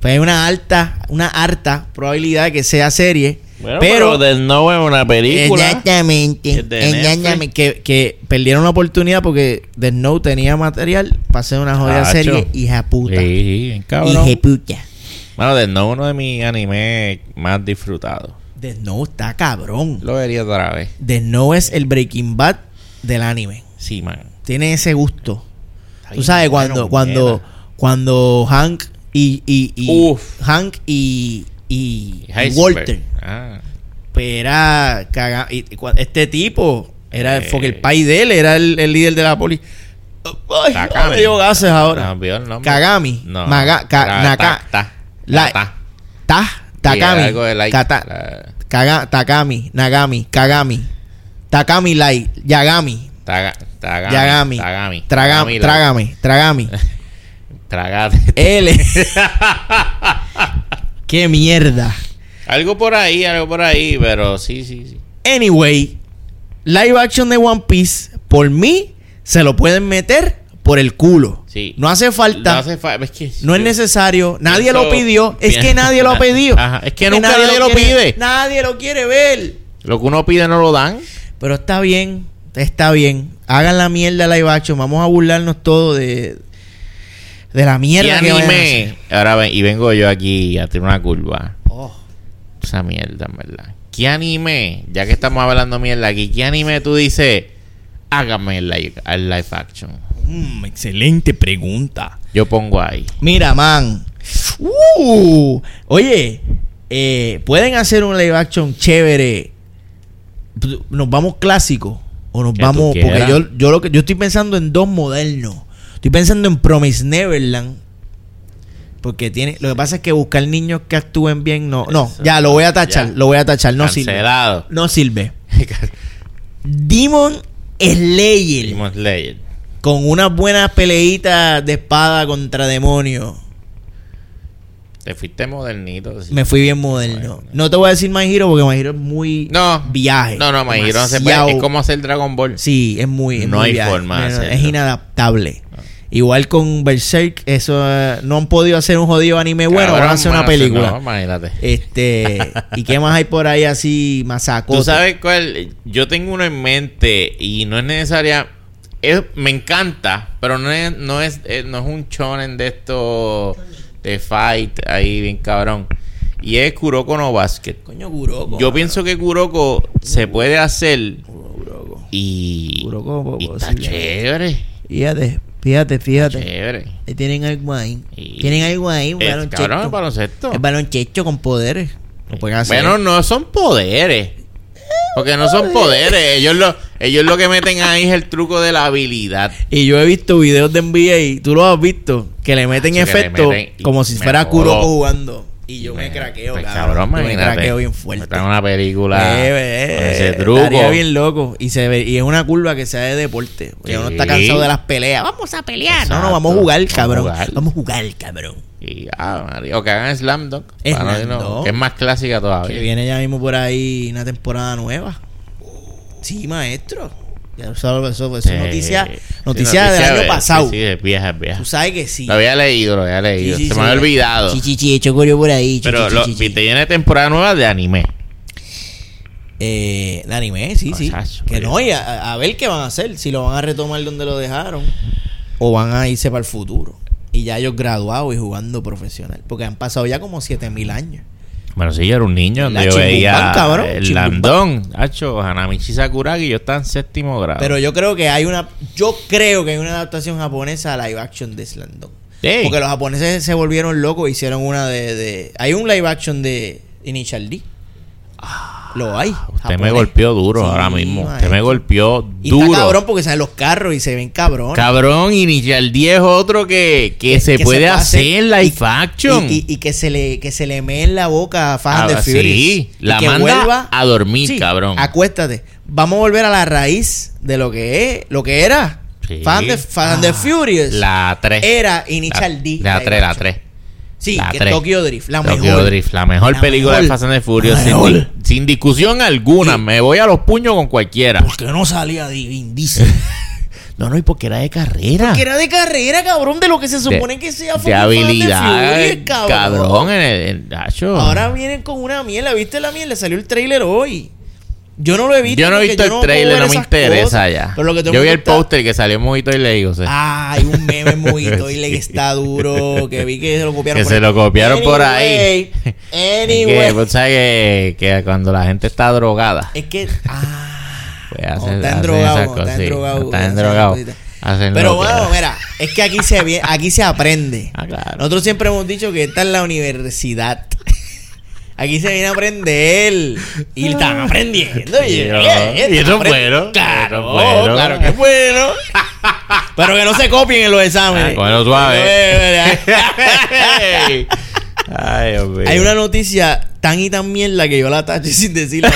pues hay una alta, una harta probabilidad que sea serie. pero del no es una Exactamente. Es de Exactamente. Que, que perdieron la oportunidad porque The Note tenía material para hacer una jodida serie hija puta. Sí, cabrón. Hija puta. Bueno, del no uno de mis animes más disfrutados. The Note está cabrón. Lo vería otra vez. The Note es el Breaking Bad del anime. Sí, man. Tiene ese gusto. Tú sabes, cuando, cuando, cuando Hank y, y, y Uf. Hank y, y. Walter, Ah, pues era caga- y- este tipo era Eh. el pai de él era el, el líder de la poli. Ay, Takami. me dio gases ahora. el. Kagami. No. Maga- ka- Era Naka- ta- ta- La- ta- Ta, Takami. Algo de like. Kata- La- Kaga- Takami, Nagami, Kagami. Takami Light, Yagami, taga- Tagami. Yagami. Tagami. Traga- Tagami, la- Trágame, Tragami. Tragate. <laughs> L. <laughs> Qué mierda. Algo por ahí, algo por ahí, pero sí, sí, sí. Anyway, live action de One Piece, por mí, se lo pueden meter por el culo. Sí. No hace falta. No hace. Es que No es yo- necesario. Nadie lo pidió. Es que nadie lo ha <laughs> pedido. Ajá, es que nunca nadie lo quiere- pide. Nadie lo quiere ver. Lo que uno pide no lo dan. Pero está bien. Está bien. Hagan la mierda live action. Vamos a burlarnos todo de, de la ¿Qué mierda que vayan a anime? Ahora ven, y vengo yo aquí a tirar una curva. Oh. Esa mierda, en verdad. ¿Qué anime? Ya que estamos hablando mierda aquí, ¿qué anime tú dices? Hágame el live, el live action. Mm, excelente pregunta. Yo pongo ahí. Mira, man. Uh, oye, eh, pueden hacer un live action chévere. Nos vamos clásico o nos vamos porque yo yo lo que yo estoy pensando en dos modernos. Estoy pensando en Promise Neverland. Porque tiene, lo que pasa es que buscar niños que actúen bien no, no, ya lo voy a tachar, ya. lo voy a tachar, no sirve. No sirve. <laughs> Demon Slayer. Demon Slayer. Con unas buenas peleitas de espada contra demonios. Te fuiste modernito. sí. Me fui bien moderno. Bueno. No te voy a decir My Hero porque My Hero es muy No. viaje. No, no, My Hero no se puede. Es como hacer Dragon Ball. Sí, es muy. es No muy hay viaje. forma de No. Es inadaptable. Igual con Berserk, eso eh, no han podido hacer un jodido anime bueno, Cabrón, van a hacer una película. no, imagínate. Este, ¿y qué más hay por ahí así masacote? Tú sabes cuál. Yo tengo uno en mente y no es necesaria. es- me encanta, pero no es, no es, eh, no es un shonen de esto de fight ahí bien cabrón. Y es Kuroko no Basket. Coño, Kuroko. Yo pienso que Kuroko se puede hacer Kuroko. y, Kuroko, y está chévere. Fíjate, fíjate, fíjate. Chévere. Ahí tienen algo ahí. Y- Tienen algo ahí, un Es, baloncesto. cabrón, el baloncesto. El baloncesto con poderes. Lo pueden hacer. Bueno, no son poderes. Porque no son poderes. Ellos lo, ellos lo que meten ahí es el truco de la habilidad. Y yo he visto videos de NBA, tú lo has visto, que le meten y como si fuera. Kuroko jugando. Y yo me, craqueo, Pues, cabrón. Yo me craqueo bien fuerte. Metan una película Eh, con eh, ese eh, truco. estaría bien loco. Y, se ve, y es una curva que sea de deporte. Porque uno está cansado de las peleas. Vamos a pelear. No, no, vamos a jugar, Vamos a cabrón. jugar. Vamos a jugar, cabrón. Y, ah, María, o que hagan Slam Dunk. Para no Dunk. que es más clásica todavía. Que viene ya mismo por ahí una temporada nueva. Sí, maestro. Ya eso, eso, eso es Sí. noticia, Sí, noticia del año pasado. Sí, sí, es vieja, es vieja. Tú sabes que sí. Lo había leído, lo había leído. Se me había olvidado. Sí, sí, sí, hecho corrió por ahí. Pero lo, te llena de temporada nueva de anime. Eh, de anime, sí, sí. Que no, y a, a ver qué van a hacer. Si lo van a retomar donde lo dejaron. O van a irse para el futuro. Y ya ellos graduados y jugando profesional. Porque han pasado ya como 7000 años. Bueno, sí, yo era un niño donde La yo veía cabrón, el Chimbumban. Landón, Hacho, Hanamichi Sakuragi, yo estaba en séptimo grado. Pero yo creo que hay una. Yo creo que hay una adaptación japonesa a live action de Slandon. Sí. Porque los japoneses se volvieron locos e hicieron una de, de- Hay un live action de Initial D. Lo hay. Ah, Usted me golpeó duro Sí, ahora mismo. Usted maestro. me golpeó Y duro. está cabrón porque salen los carros y se ven cabrón. Cabrón, Initial D es otro que, que, se puede hacer live action. Y, y- y que se le que se le mee en la boca a Fast and Ah, the Furious. sí, Y la que manda a dormir, cabrón. Acuéstate. Vamos a volver a la raíz de lo que es, lo que era. Sí. And the Ah, Furious. La 3. Era Initial D. La live 3, la action. 3. Sí, La que tres. Tokyo Drift, la Tokyo mejor. Drift, la mejor La película mejor. de Fast and the Furious. Sin, discusión alguna. Sí. Me voy a los puños con cualquiera. ¿Por qué no salía de Vin Diesel? <laughs> No, no, y porque era de carrera. que era de carrera, cabrón, de lo que se supone que sea de habilidad, Furious, cabrón. en el, en-. Ahora vienen con una mierda. ¿Viste la mierda? Le salió el trailer hoy. Yo no lo he visto. yo no he visto el puedo trailer, no me interesa cosas. ya. Pero lo que todo Yo vi el está- póster que salió en Mojito y le digo, o sea, Ah, hay un meme muy y le <laughs> que está duro. Que vi que se lo copiaron. Que por se ahí. lo copiaron por ahí. Anyway. que, pues, ¿sabes que, que cuando la gente está drogada, Es que. Ah. pues No, esas no, drogados, están hacen drogados. cositas. hacen Pero bueno, mira, es que aquí se, aquí se aprende. Ah, claro. Nosotros siempre hemos dicho que esta es la universidad. Aquí se viene a aprender. Y están aprendiendo. Y, eso es bueno, Claro, bueno. claro que es <laughs> bueno. Pero que no se copien en los exámenes. Ah, cógelo suave. Hay una noticia tan y tan mierda que yo la taché sin decirla.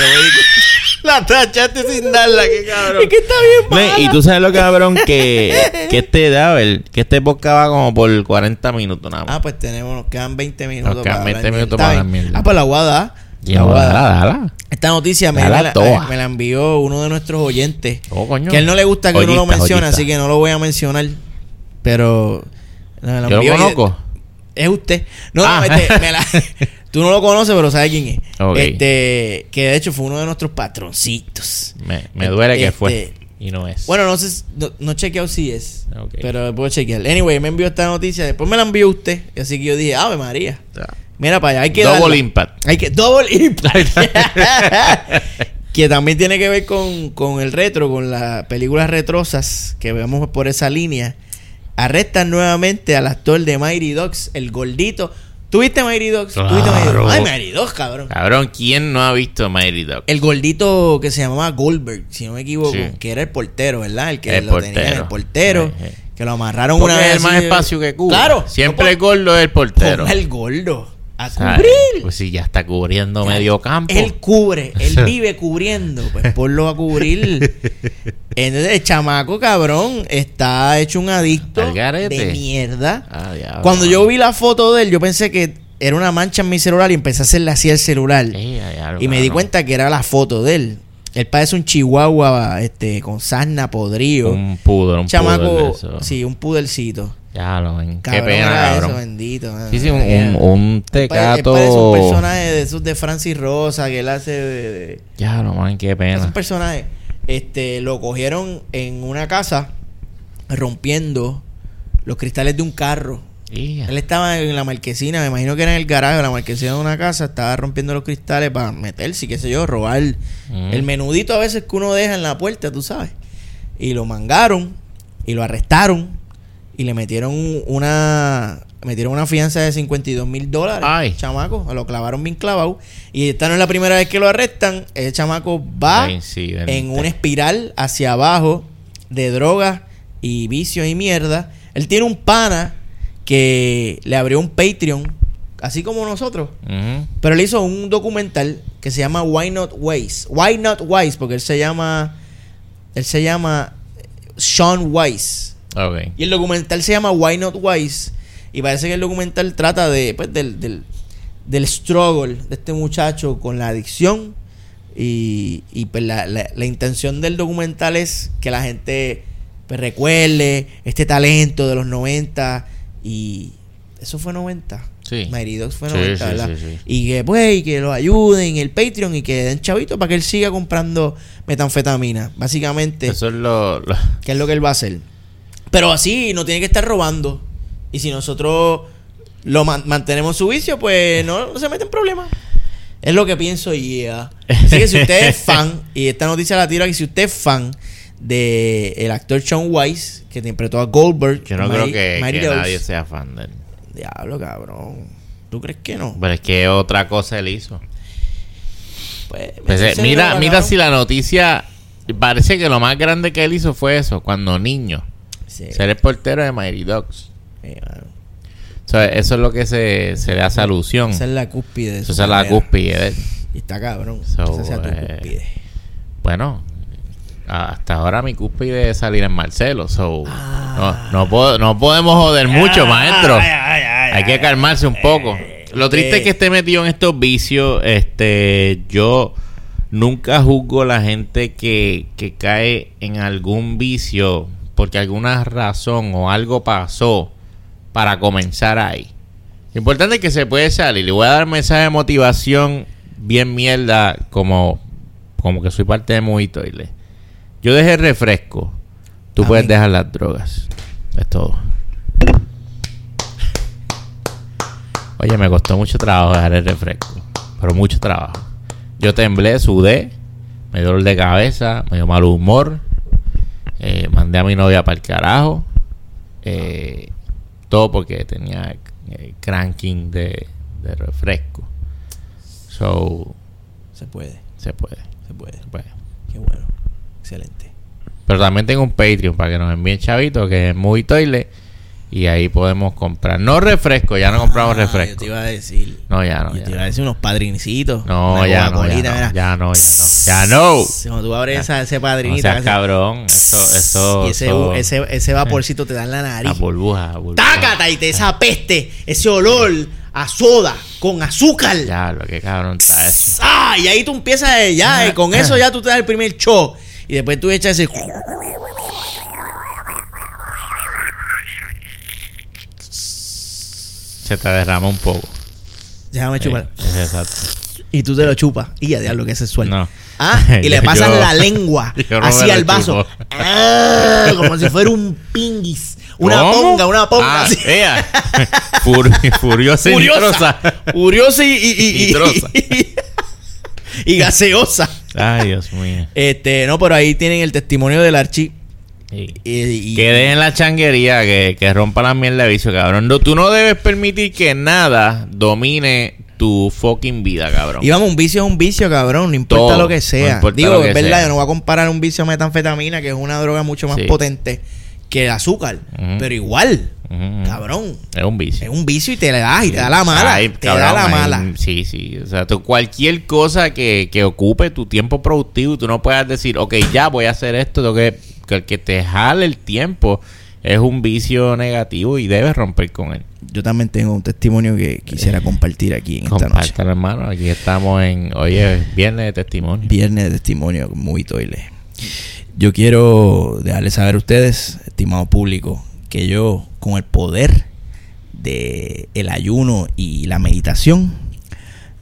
<laughs> la tachaste sin darla, qué cabrón. Es que está bien mala. y tú sabes lo cabrón que, <laughs> que este da, ver, que este podcast va como por 40 minutos nada más. Ah, pues tenemos, nos quedan 20 minutos. Nos quedan para 20 hablar minutos para bien. mierda. Ah, pues la voy a dar. Y La ahora, dala, dala. Esta noticia me, Dala me la, toda. me la envió uno de nuestros oyentes. Oh, coño. Que a él no le gusta que uno lo mencione, así que no lo voy a mencionar. Pero. me la Yo lo conozco. Es usted. No, no, Ah. este, me la- <laughs> tú no lo conoces, pero sabes quién es. Ok. Este, que de hecho fue uno de nuestros patroncitos. Me, me duele que Este, fue. Y no es. Bueno, no sé, no, no he chequeado si es. Ok. Pero puedo chequear. Anyway, me envió esta noticia. Después me la envió usted. Así que yo dije, Ave María. Mira para allá, hay que Double darla. impact. Hay que double impact. <laughs> <laughs> que también tiene que ver con, con el retro, con las películas retrosas que vemos por esa línea. Arrestan nuevamente al actor de Mighty Dogs, el gordito. ¿Tuviste Mighty Dogs? ¿Tuviste Mighty Claro. Dogs? Ay, Mighty Dogs, cabrón. Cabrón, ¿quién no ha visto Mighty Dog? El gordito que se llamaba Goldberg, si no me equivoco, Sí. que era el portero, ¿verdad? El que El lo tenía portero. el portero, que lo amarraron Porque una es vez. el más de- espacio que Cuba. Claro. Siempre no el gordo es el portero. El gordo. A cubrir. Pues si ya está cubriendo medio campo. Él cubre, él <laughs> vive cubriendo, pues ponlo a cubrir. Entonces el chamaco cabrón está hecho un adicto de mierda. Ah. Cuando yo vi la foto de él, yo pensé que era una mancha en mi celular y empecé a hacerle así al celular. Y me di cuenta que era la foto de él. Él parece un chihuahua este, con sarna podrido. Un pudor, un chamaco, pudor de eso. sí, un pudelcito. Ya lo ven. Qué pena. Eso, bendito. man. Sí, sí, un, un, un tecato. parece un personaje de esos de Francis Rosa que él hace de- de- Ya lo man, qué es pena. un personaje. Este, lo cogieron en una casa rompiendo los cristales de un carro. Él estaba en la marquesina, me imagino que era en el garaje la marquesina de una casa, estaba rompiendo los cristales para meterse, qué sé yo, robar Mm. el menudito a veces que uno deja en la puerta, tú sabes. Y lo mangaron y lo arrestaron y le metieron un- una metieron una fianza de 52 mil dólares. Chamaco, lo clavaron bien clavado. Y esta no es la primera vez que lo arrestan. Ese chamaco va en una espiral hacia abajo de drogas y vicios y mierda. Él tiene un pana que le abrió un Patreon, así como nosotros. Pero él hizo un documental que se llama Why Not Wise. Why Not Wise, porque él se llama. Él se llama Sean Wise. Ok. Y el documental se llama Why Not Wise. Y parece que el documental trata de, pues, del, del, del struggle de este muchacho con la adicción. Y, y pues, la, la- la intención del documental es que la gente pues, recuerde este talento de los 90. Y eso fue 90. Sí. Fue Sí, 90, sí, ¿verdad? sí, sí. Y que pues, y que lo ayuden el Patreon y que den chavito para que él siga comprando metanfetamina. Básicamente Eso es lo. lo- que es lo que él va a hacer. Pero así no tiene que estar robando. Y si nosotros lo man- mantenemos su vicio, pues no, no se mete en problemas. Es lo que pienso y ya. Así que si usted es <laughs> fan, y esta noticia la tiro aquí, si usted es fan de el actor Sean Weiss, que interpretó a Goldberg, Yo no creo que, nadie sea fan de él. Diablo, cabrón. ¿Tú crees que no? Pero es que otra cosa él hizo. Pues, Pues, eh, mira, mira si la noticia. Parece que lo más grande que él hizo fue eso, cuando niño. Sí, Ser el portero de Mighty sí. O sea, eso es lo que se, se le hace alusión. Esa es la cúspide. de Eso es la cúspide de él. Y está cabrón. So, Esa sea tu eh, cúspide. Bueno, hasta ahora mi cúspide es salir en Marcelo. So, Ah. no, no, puedo- no podemos joder mucho, maestro. Ay, ay, ay, Hay que calmarse un poco. Lo triste es que esté metido en estos vicios. Este, yo nunca juzgo a la gente que, que cae en algún vicio porque alguna razón o algo pasó para comenzar ahí. Lo importante es que se puede salir. Le voy a dar mensaje de motivación bien mierda como, como que soy parte de Movitoile. Yo dejé el refresco. Tú Amén. puedes dejar las drogas. Es todo. Oye, me costó mucho trabajo dejar el refresco. Pero mucho trabajo. Yo temblé, sudé, me dio dolor de cabeza, me dio mal humor. Eh, mandé a mi novia para el carajo. eh, todo porque tenía eh, cranking de, de refresco. So, Se puede, se puede, se puede. se puede. Qué bueno. Excelente. Pero también tengo un Patreon para que nos envíen chavitos, que es muy toile. Y ahí podemos comprar. No refresco, ya no compramos Ah, refresco. Yo te iba a decir. No, ya no. yo Ya te iba a no. decir unos padrincitos. No, ya no, ya no, ya no, ya no. Ya no. Cuando tú abres esa, ese No padrinito. hace- cabrón. Eso, eso. y ese, eso- ese, ese vaporcito te da en la La nariz. burbuja. la burbuja. ¡Tácata! Y te esa peste, ese olor a soda con azúcar. Ya, lo que cabrón está eso. ¡Ah! Y ahí tú empiezas, eh, ya, eh, con eso ya tú te das el primer show. Y después tú echas ese. Se te derrama un poco. Déjame chupar. Es exacto. Y tú te lo chupas. Y ya, diablo, que ese suelto. No. Ah, y le pasas <laughs> yo- la <laughs> lengua lo al vaso. Ah, como si fuera un pinguis. Una ¿Cómo? ponga, una ponga. Ah, así. ea. <laughs> Fur- furiosa y Furiosa. Furiosa y, y, y, y- Nitrosa. y gaseosa. Ay, Dios mío. Este, no, pero ahí tienen el testimonio del Archi. Sí. Y, y- Que dejen la changuería, que, que rompa la mierda de vicio, cabrón. No, tú no debes permitir que nada domine tu fucking vida, cabrón. y vamos, un vicio es un vicio, cabrón. No importa Todo, lo que sea. no Digo, que es verdad, sea. yo no voy a comparar un vicio a metanfetamina, que es una droga mucho más Sí. potente que el azúcar. Pero igual, cabrón, Es un vicio. es un vicio y te le das y te da la mala. Ay, te cabrón, da la ay, mala. Sí, sí. O sea, tú, cualquier cosa que, que ocupe tu tiempo productivo, tú no puedas decir, ok, ya voy a hacer esto, tengo que, que el que te jale el tiempo es un vicio negativo y debes romper con él. Yo también tengo un testimonio que quisiera compartir aquí en esta noche. Hermano. Aquí estamos en, oye, viernes de testimonio. Viernes de testimonio muy toile. Yo quiero dejarles saber a ustedes, estimado público, que yo con el poder de el ayuno y la meditación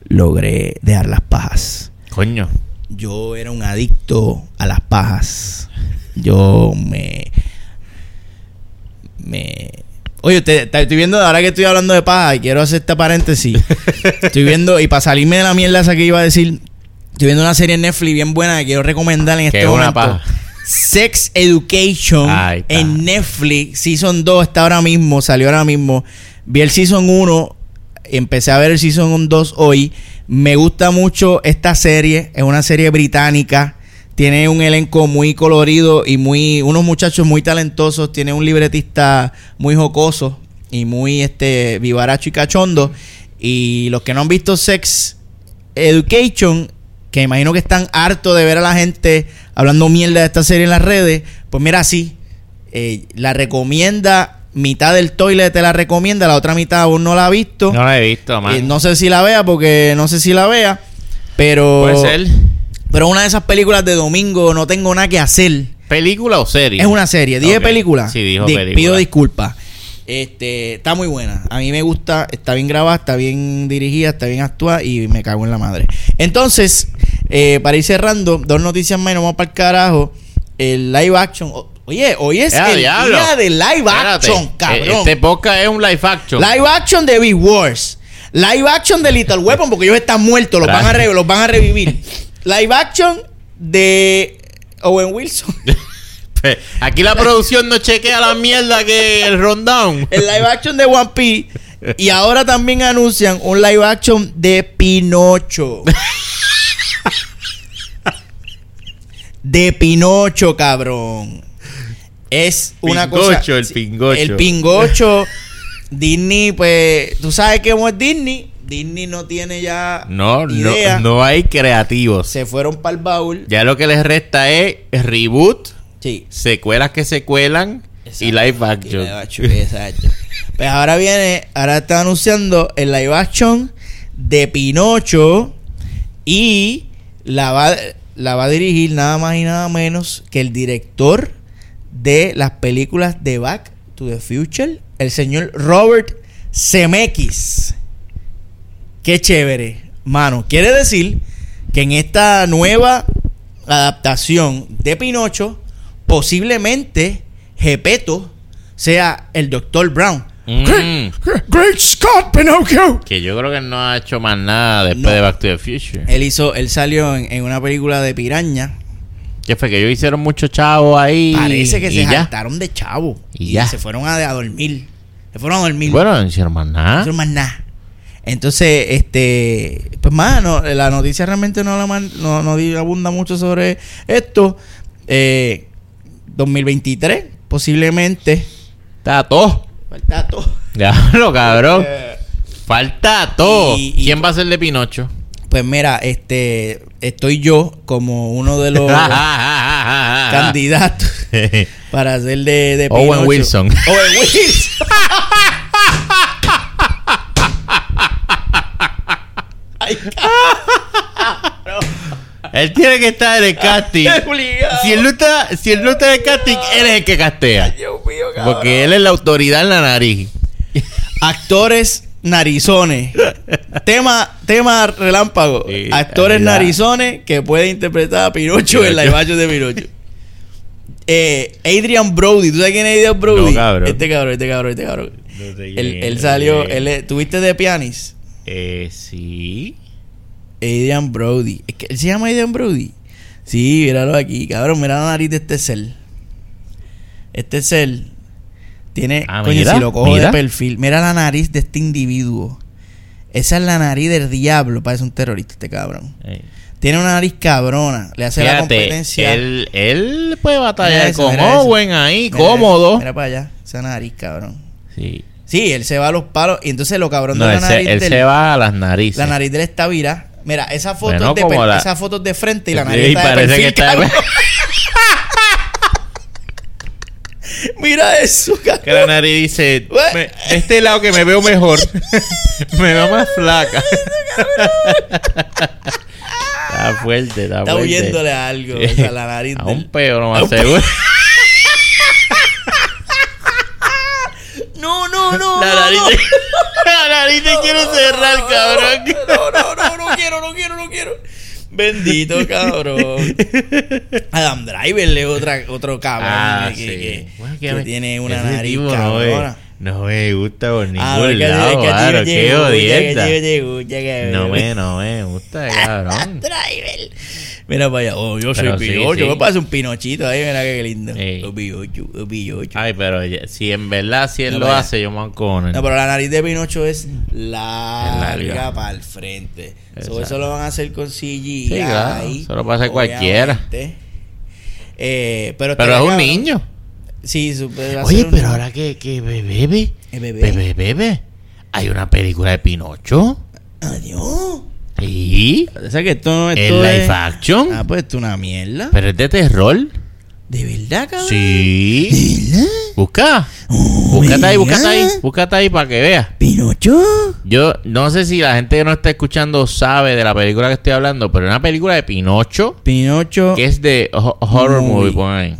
logré dejar las pajas. Coño. Yo era un adicto a las pajas. Yo me me Oye, te, te- estoy viendo, ahora que estoy hablando de paja, y quiero hacer este paréntesis. <laughs> estoy viendo, y para salirme de la mierda esa que iba a decir, estoy viendo una serie en Netflix bien buena que quiero recomendar en este es una momento. paja. Sex Education en Netflix, Season 2 está ahora mismo, salió ahora mismo. Vi el Season 1, empecé a ver el Season 2 hoy. Me gusta mucho esta serie, es una serie británica. Tiene un elenco muy colorido y muy unos muchachos muy talentosos, tiene un libretista muy jocoso y muy este vivaracho y cachondo y los que no han visto Sex Education, que imagino que están hartos de ver a la gente hablando mierda de esta serie en las redes, pues mira, sí, eh, la recomienda, mitad del toilet te la recomienda, la otra mitad aún no la ha visto. No la he visto, man. Eh, no sé si la vea porque no sé si la vea, pero Puede ser pero una de esas películas de domingo no tengo nada que hacer. película o serie. Es una serie. ¿Dije Ok. película? Sí, dijo Di- película. Pido disculpas. Este, está muy buena. A mí me gusta, está bien grabada, está bien dirigida, está bien actuada y me cago en la madre. Entonces, eh, para ir cerrando, dos noticias más y nos vamos para el carajo. El live action. Oye, hoy es ¡Eh, el diablo! día de live Espérate, action, eh, cabrón. Este podcast es un live action. Live action de Big Wars. Live action de Little Weapon, porque ellos están muertos, los van a, re- los van a revivir. <laughs> Live action de Owen Wilson. <laughs> Aquí la producción no chequea la mierda que el rundown. <laughs> El live action de One Piece. <laughs> Y ahora también anuncian un live action de Pinocho. De Pinocho, cabrón. Es una cosa. Pingocho, el pingocho. El pingocho. Disney, pues. ¿Tú sabes cómo es Disney? Disney no tiene ya No, idea. no, no hay creativos. Se fueron para el baúl. Ya lo que les resta es reboot, Sí. secuelas que se cuelan y live action, exacto. Pues ahora viene, ahora está anunciando el live action de Pinocho y la va, la va a dirigir nada más y nada menos que el director de las películas de Back to the Future, el señor Robert Zemeckis. Qué chévere, mano. Quiere decir que en esta nueva adaptación de Pinocho, posiblemente Gepeto sea el Dr. Brown. Mm, Great Scott, Pinocchio! que yo creo que no ha hecho más nada después No. de Back to the Future. Él hizo, él salió en, en una película de piraña. Que fue que ellos hicieron mucho chavo ahí. Parece que y se ya. saltaron de chavo. Y Y, ya. se fueron a, a dormir. Se fueron a dormir. Bueno, no hicieron más No nada. hicieron más nada. Entonces, este, pues más, no, la noticia realmente no, la man- no, no di- abunda mucho sobre esto. Eh, 2023, posiblemente. Todo. Falta todo. Diablo, <laughs> cabrón. Falta todo. Y- y- ¿Quién va a ser de Pinocho? Pues mira, este, estoy yo como uno de los <laughs> candidatos <laughs> para ser de, de Owen Pinocho. Wilson. Owen Wilson. Ay, Él tiene que estar en el casting. <laughs> Si él no está, si él no está en el casting, él es el que castea. Dios mío, cabrón. Porque él es la autoridad en la nariz. <laughs> Actores narizones. tema, tema relámpago. Sí, Actores verdad. narizones que pueden interpretar a Pinocho en live action de Pinocho. Eh, Adrian Brody, ¿tú sabes quién es Adrian Brody? No, cabrón. Este cabrón, este cabrón, este cabrón. No sé quién él, él salió, él, ¿tuviste de Pianis? Eh, sí. Adrian Brody. Es que él se llama Adrian Brody. Sí, míralo aquí, cabrón. Mira la nariz de este cel. Este cel tiene. Ah, coño, mira, si lo cojo mira. de perfil. Mira la nariz de este individuo. Esa es la nariz del diablo. Parece un terrorista este cabrón. Ey. Tiene una nariz cabrona. Le hace la Fíjate, competencia. él, él puede batallar eso, con eso. Owen ahí, Mira cómodo. eso, Mira para allá. Esa nariz, cabrón. Sí. Sí, él se va a los palos. Y entonces lo cabrón No, de la se, nariz él del- se va a las narices. La nariz de él está vira. Mira, esas fotos, Bueno, de, como per- la- esas fotos de frente y la Sí, nariz está de parece perfil, que está- cabrón. <laughs> Mira eso, Que la cabrón. nariz dice? "Me- de este lado que me veo mejor, <laughs> me veo más flaca. <laughs> está fuerte, está, Está fuerte. huyéndole a algo. o sea, la nariz A del- un peo no más seguro. No, no, no. La no, nariz, no. te, <laughs> la nariz te quiero cerrar, cabrón. No, no, no, no quiero, no quiero, no quiero. Bendito <laughs> cabrón. Adam Driver es otra, otro cabrón Ah, que, sí. que- Bueno, que me- tiene una nariz no cabrona. no me gusta por ningún Ah, porque lado, claro, no qué odieta. no. No me, no me gusta, <laughs> cabrón. Driver. Mira para allá. Oh, yo soy sí, pinocho. sí. Me pasa un pinochito ahí. Mira qué lindo. Sí. Pinocho, un pinocho. Ay, pero si en verdad, si él No, lo vaya. hace, yo me con él. No, pero la nariz de Pinocho es larga, larga. para el frente. So, eso lo van a hacer con CGI. Sí, claro. Eso lo puede hacer cualquiera. Eh, pero Pero es un niño. Sí, su- va a Oye, un- pero ahora que, que bebé, bebé. bebé, bebé, hay una película de Pinocho. Adiós. O sea que esto no ¿Es esto live action? Ah, pues esto es una mierda. Pero es de terror. ¿De verdad, cabrón? Sí. ¿De verdad? Busca. Oh, Búscate ahí, búscate ahí. Búscate ahí para que veas. ¿Pinocho? Yo no sé si la gente que no está escuchando sabe de la película que estoy hablando, pero es una película de Pinocho Pinocho que es de ho- horror Movie. movie. pon ahí.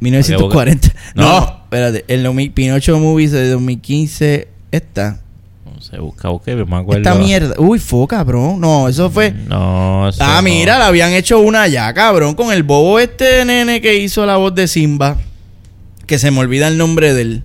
1940. No. espérate. El 2000 Pinocho Movies de 2015. Esta. Sé, busca, busca, me acuerdo. Esta mierda. Uy, fue cabrón. No, eso fue. No, eso Ah, no. mira, la habían hecho una ya, cabrón, con el bobo este nene que hizo la voz de Simba. Que se me olvida el nombre de él.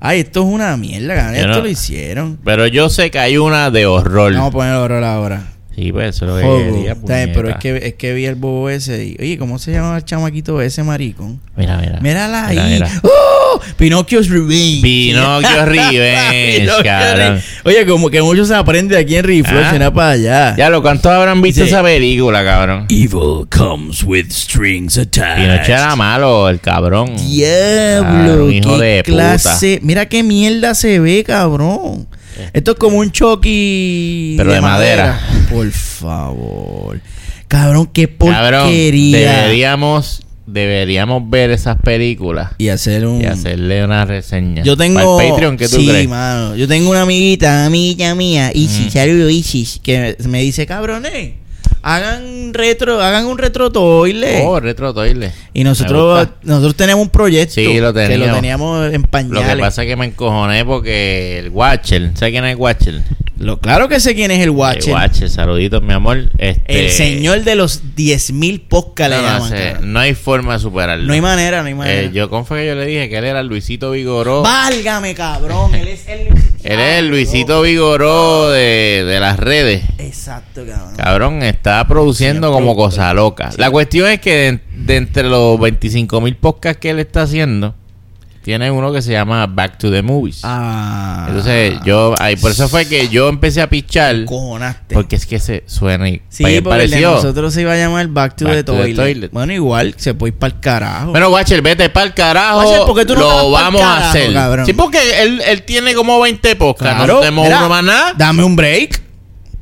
Ay, esto es una mierda, cabrón. Esto no- lo hicieron. Pero yo sé que hay una de horror. Vamos a poner horror ahora. Sí, pues eso es lo bien, pero es que, es que vi el bobo ese. Y, oye, ¿cómo se llama el chamaquito ese maricón? Mira, mira. Mírala ahí. Mira, mira. ¡Oh! Pinocchio's Revenge. Pinocchio <laughs> Revenge, Pinocchio cabrón. Oye, como que mucho se aprende aquí en Reflex, Ah. para allá. Ya lo, ¿cuántos habrán visto Sí. esa película, cabrón? Evil comes with strings attached. Pinocho era malo, el cabrón. Diablo, Ah, hijo qué de puta. clase. Mira qué mierda se ve, cabrón. Esto es como un Chucky Pero de madera. Por favor. Cabrón, qué Cabrón, porquería. deberíamos, deberíamos ver esas películas Y hacer un y hacerle una reseña. Yo tengo el Patreon, ¿qué tú sí, crees? mano. Yo tengo una amiguita, amiga mía, Isis, Mm. saludo Isis, que me dice, cabrones, hagan retro, hagan un retro toile. Oh, Retro Toilet. y nosotros nosotros tenemos un proyecto Sí, lo que lo teníamos. en Lo que pañales. pasa es que me encojoné porque el Watcher, ¿sabes quién es el Watcher? Lo- claro que sé quién es el Watcher. El Watcher, saluditos, mi amor. Este, El señor de los 10.000 podcasts le No, no llaman, sé, no hay forma de superarlo. No hay manera, no hay manera. Eh, yo confío que yo le dije que él era el Luisito Vigoró. Válgame, cabrón. Él es el <laughs> Él es el Luisito Vigoró de, de las redes. Exacto, cabrón. Cabrón, está produciendo como cosa loca. Sí. La cuestión es que de, de entre los 25 mil podcasts que él está haciendo, tiene uno que se llama Back to the Movies. Ah. Entonces, yo, ahí, por eso fue que yo empecé a pichar. Cojonaste. Porque es que se suena y Sí, porque nosotros se iba a llamar Back to, Back the, to the toilet. Bueno, igual se puede ir para el carajo. Bueno, Watcher, vete para el carajo. Watcher, ¿por qué tú no lo vamos a hacer. cabrón? Sí, porque él, él tiene como 20 podcasts. Claro, no tenemos mira, uno más nada. Dame un break,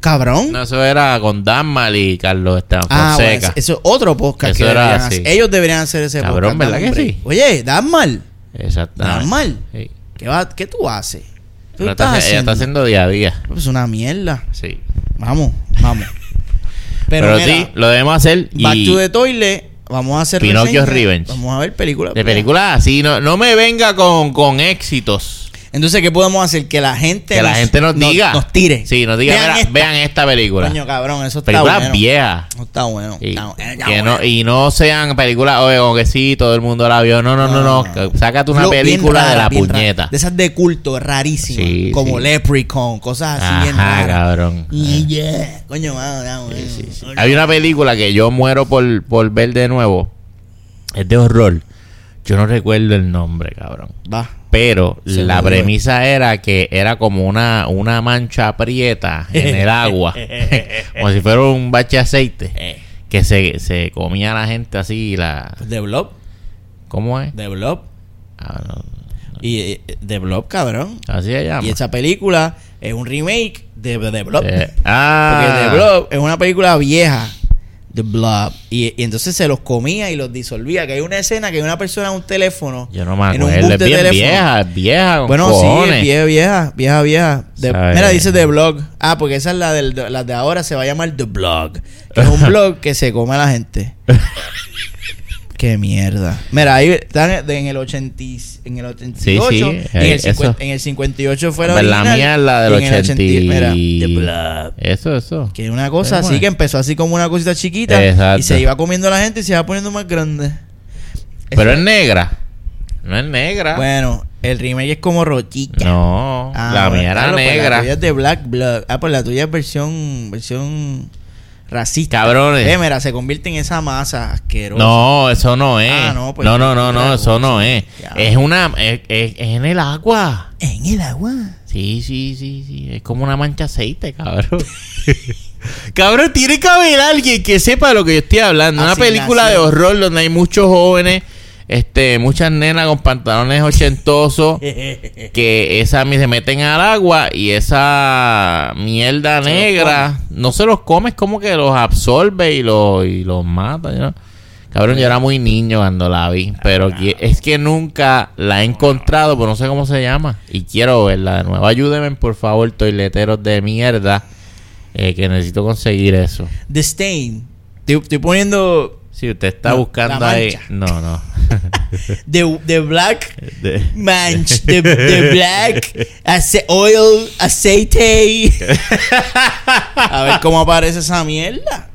cabrón. No, eso era con Danmal y Carlos Esteban ah, bueno, Fonseca. eso es otro podcast Eso que era deberían así. hacer. Ellos deberían hacer ese Cabrón, podcast. ¿verdad dame un que break. sí? Oye, dan mal. Exactamente. Dan mal. Sí. ¿Qué, va, ¿Qué tú haces? ¿Qué Pero estás está- ella haciendo? está haciendo día a día. Pues una mierda. Sí. Vamos, vamos. Pero, Pero, mira, sí, lo debemos hacer. Back y to the Toilet, vamos a hacer Pinocchio's reseña. Revenge. Vamos a ver películas. de películas así, no, no me venga con, con éxitos. Entonces, ¿qué podemos hacer? Que la gente Que la gente nos diga. Nos tire. Sí, nos diga, Vean mira, esta. vean esta película. Coño, cabrón, eso está películas bueno. viejas. Eso está bueno. Y, Está- que no, y no sean películas, oye, como que sí, todo el mundo la vio. No, no, no, no. que Sácate una bien película de la bien rara. puñeta. De esas de culto, rarísimas. Sí, como sí. Leprechaun, cosas así bien Ajá, raras. cabrón. Y yeah. Coño, mano. Sí. Hay una película que yo muero por, por ver de nuevo. Es de horror. Yo no recuerdo el nombre, cabrón. Va. Pero la premisa era que era como una, una mancha prieta en el agua. <laughs> <laughs> como si fuera un bache de aceite. Eh, Que se, se comía la gente así. la The Blob. ¿Cómo es? The Blob. Ah, no, Y eh, The Blob, cabrón. así se llama. Y esa película es un remake de The Blob. Eh, Porque ah, The Blob es una película vieja. The Blob. Y, y entonces se los comía y los disolvía. Que hay una escena que hay una persona en un teléfono. Yo no me en un Es de bien teléfono. vieja, es vieja. con Bueno, sí, cojones. es vieja, vieja, vieja, vieja. De- mira, dice The Blog. Ah, porque esa es la, del, la de ahora, se va a llamar The Blog. Que es un <laughs> blog que se come a la gente. <laughs> Qué mierda. Mira, ahí están en el 80, y- en el 88. Sí, sí, en, eh, el 50 eso. en el 58 fue la Pues la original. mierda del y en el 80 y- mira, y-. Eso, eso. Que una cosa Pero así bueno. que empezó así como una cosita chiquita. Exacto. Y se iba comiendo a la gente y se iba poniendo más grande. Pero es negra. No es negra. Bueno, el remake es como rochica. No, Ah, la bueno, mía era claro, pues negra. la tuya es de Black Blood. Ah, pues la tuya es versión, versión racista. Cabrones. Eh, mira, se convierte en esa masa asquerosa. No, eso no es. Ah, no, pues no, no, no, no, eso no es. Ya. Es una. Es, es- es en el agua. En el agua. Sí, sí, sí, sí. Es como una mancha aceite, cabrón. <laughs> cabrón, tiene que haber alguien que sepa de lo que yo estoy hablando. Una película de horror donde hay muchos jóvenes, este, muchas nenas con pantalones ochentosos. <laughs> que esa se meten al agua y esa mierda negra no se los come, es como que los absorbe y los, y los mata. ¿no? Cabrón, yo era muy niño cuando la vi, pero que- es que nunca la he encontrado, pero no sé cómo se llama. Y quiero verla de nuevo. Ayúdenme, por favor, toileteros de mierda, eh, que necesito conseguir eso. The Stain. Estoy, estoy poniendo Si usted está No, buscando ahí... No, no. <laughs> The, the Black De- Manch. The, the <laughs> Black ace- Oil Aceite. <laughs> A ver cómo aparece esa mierda.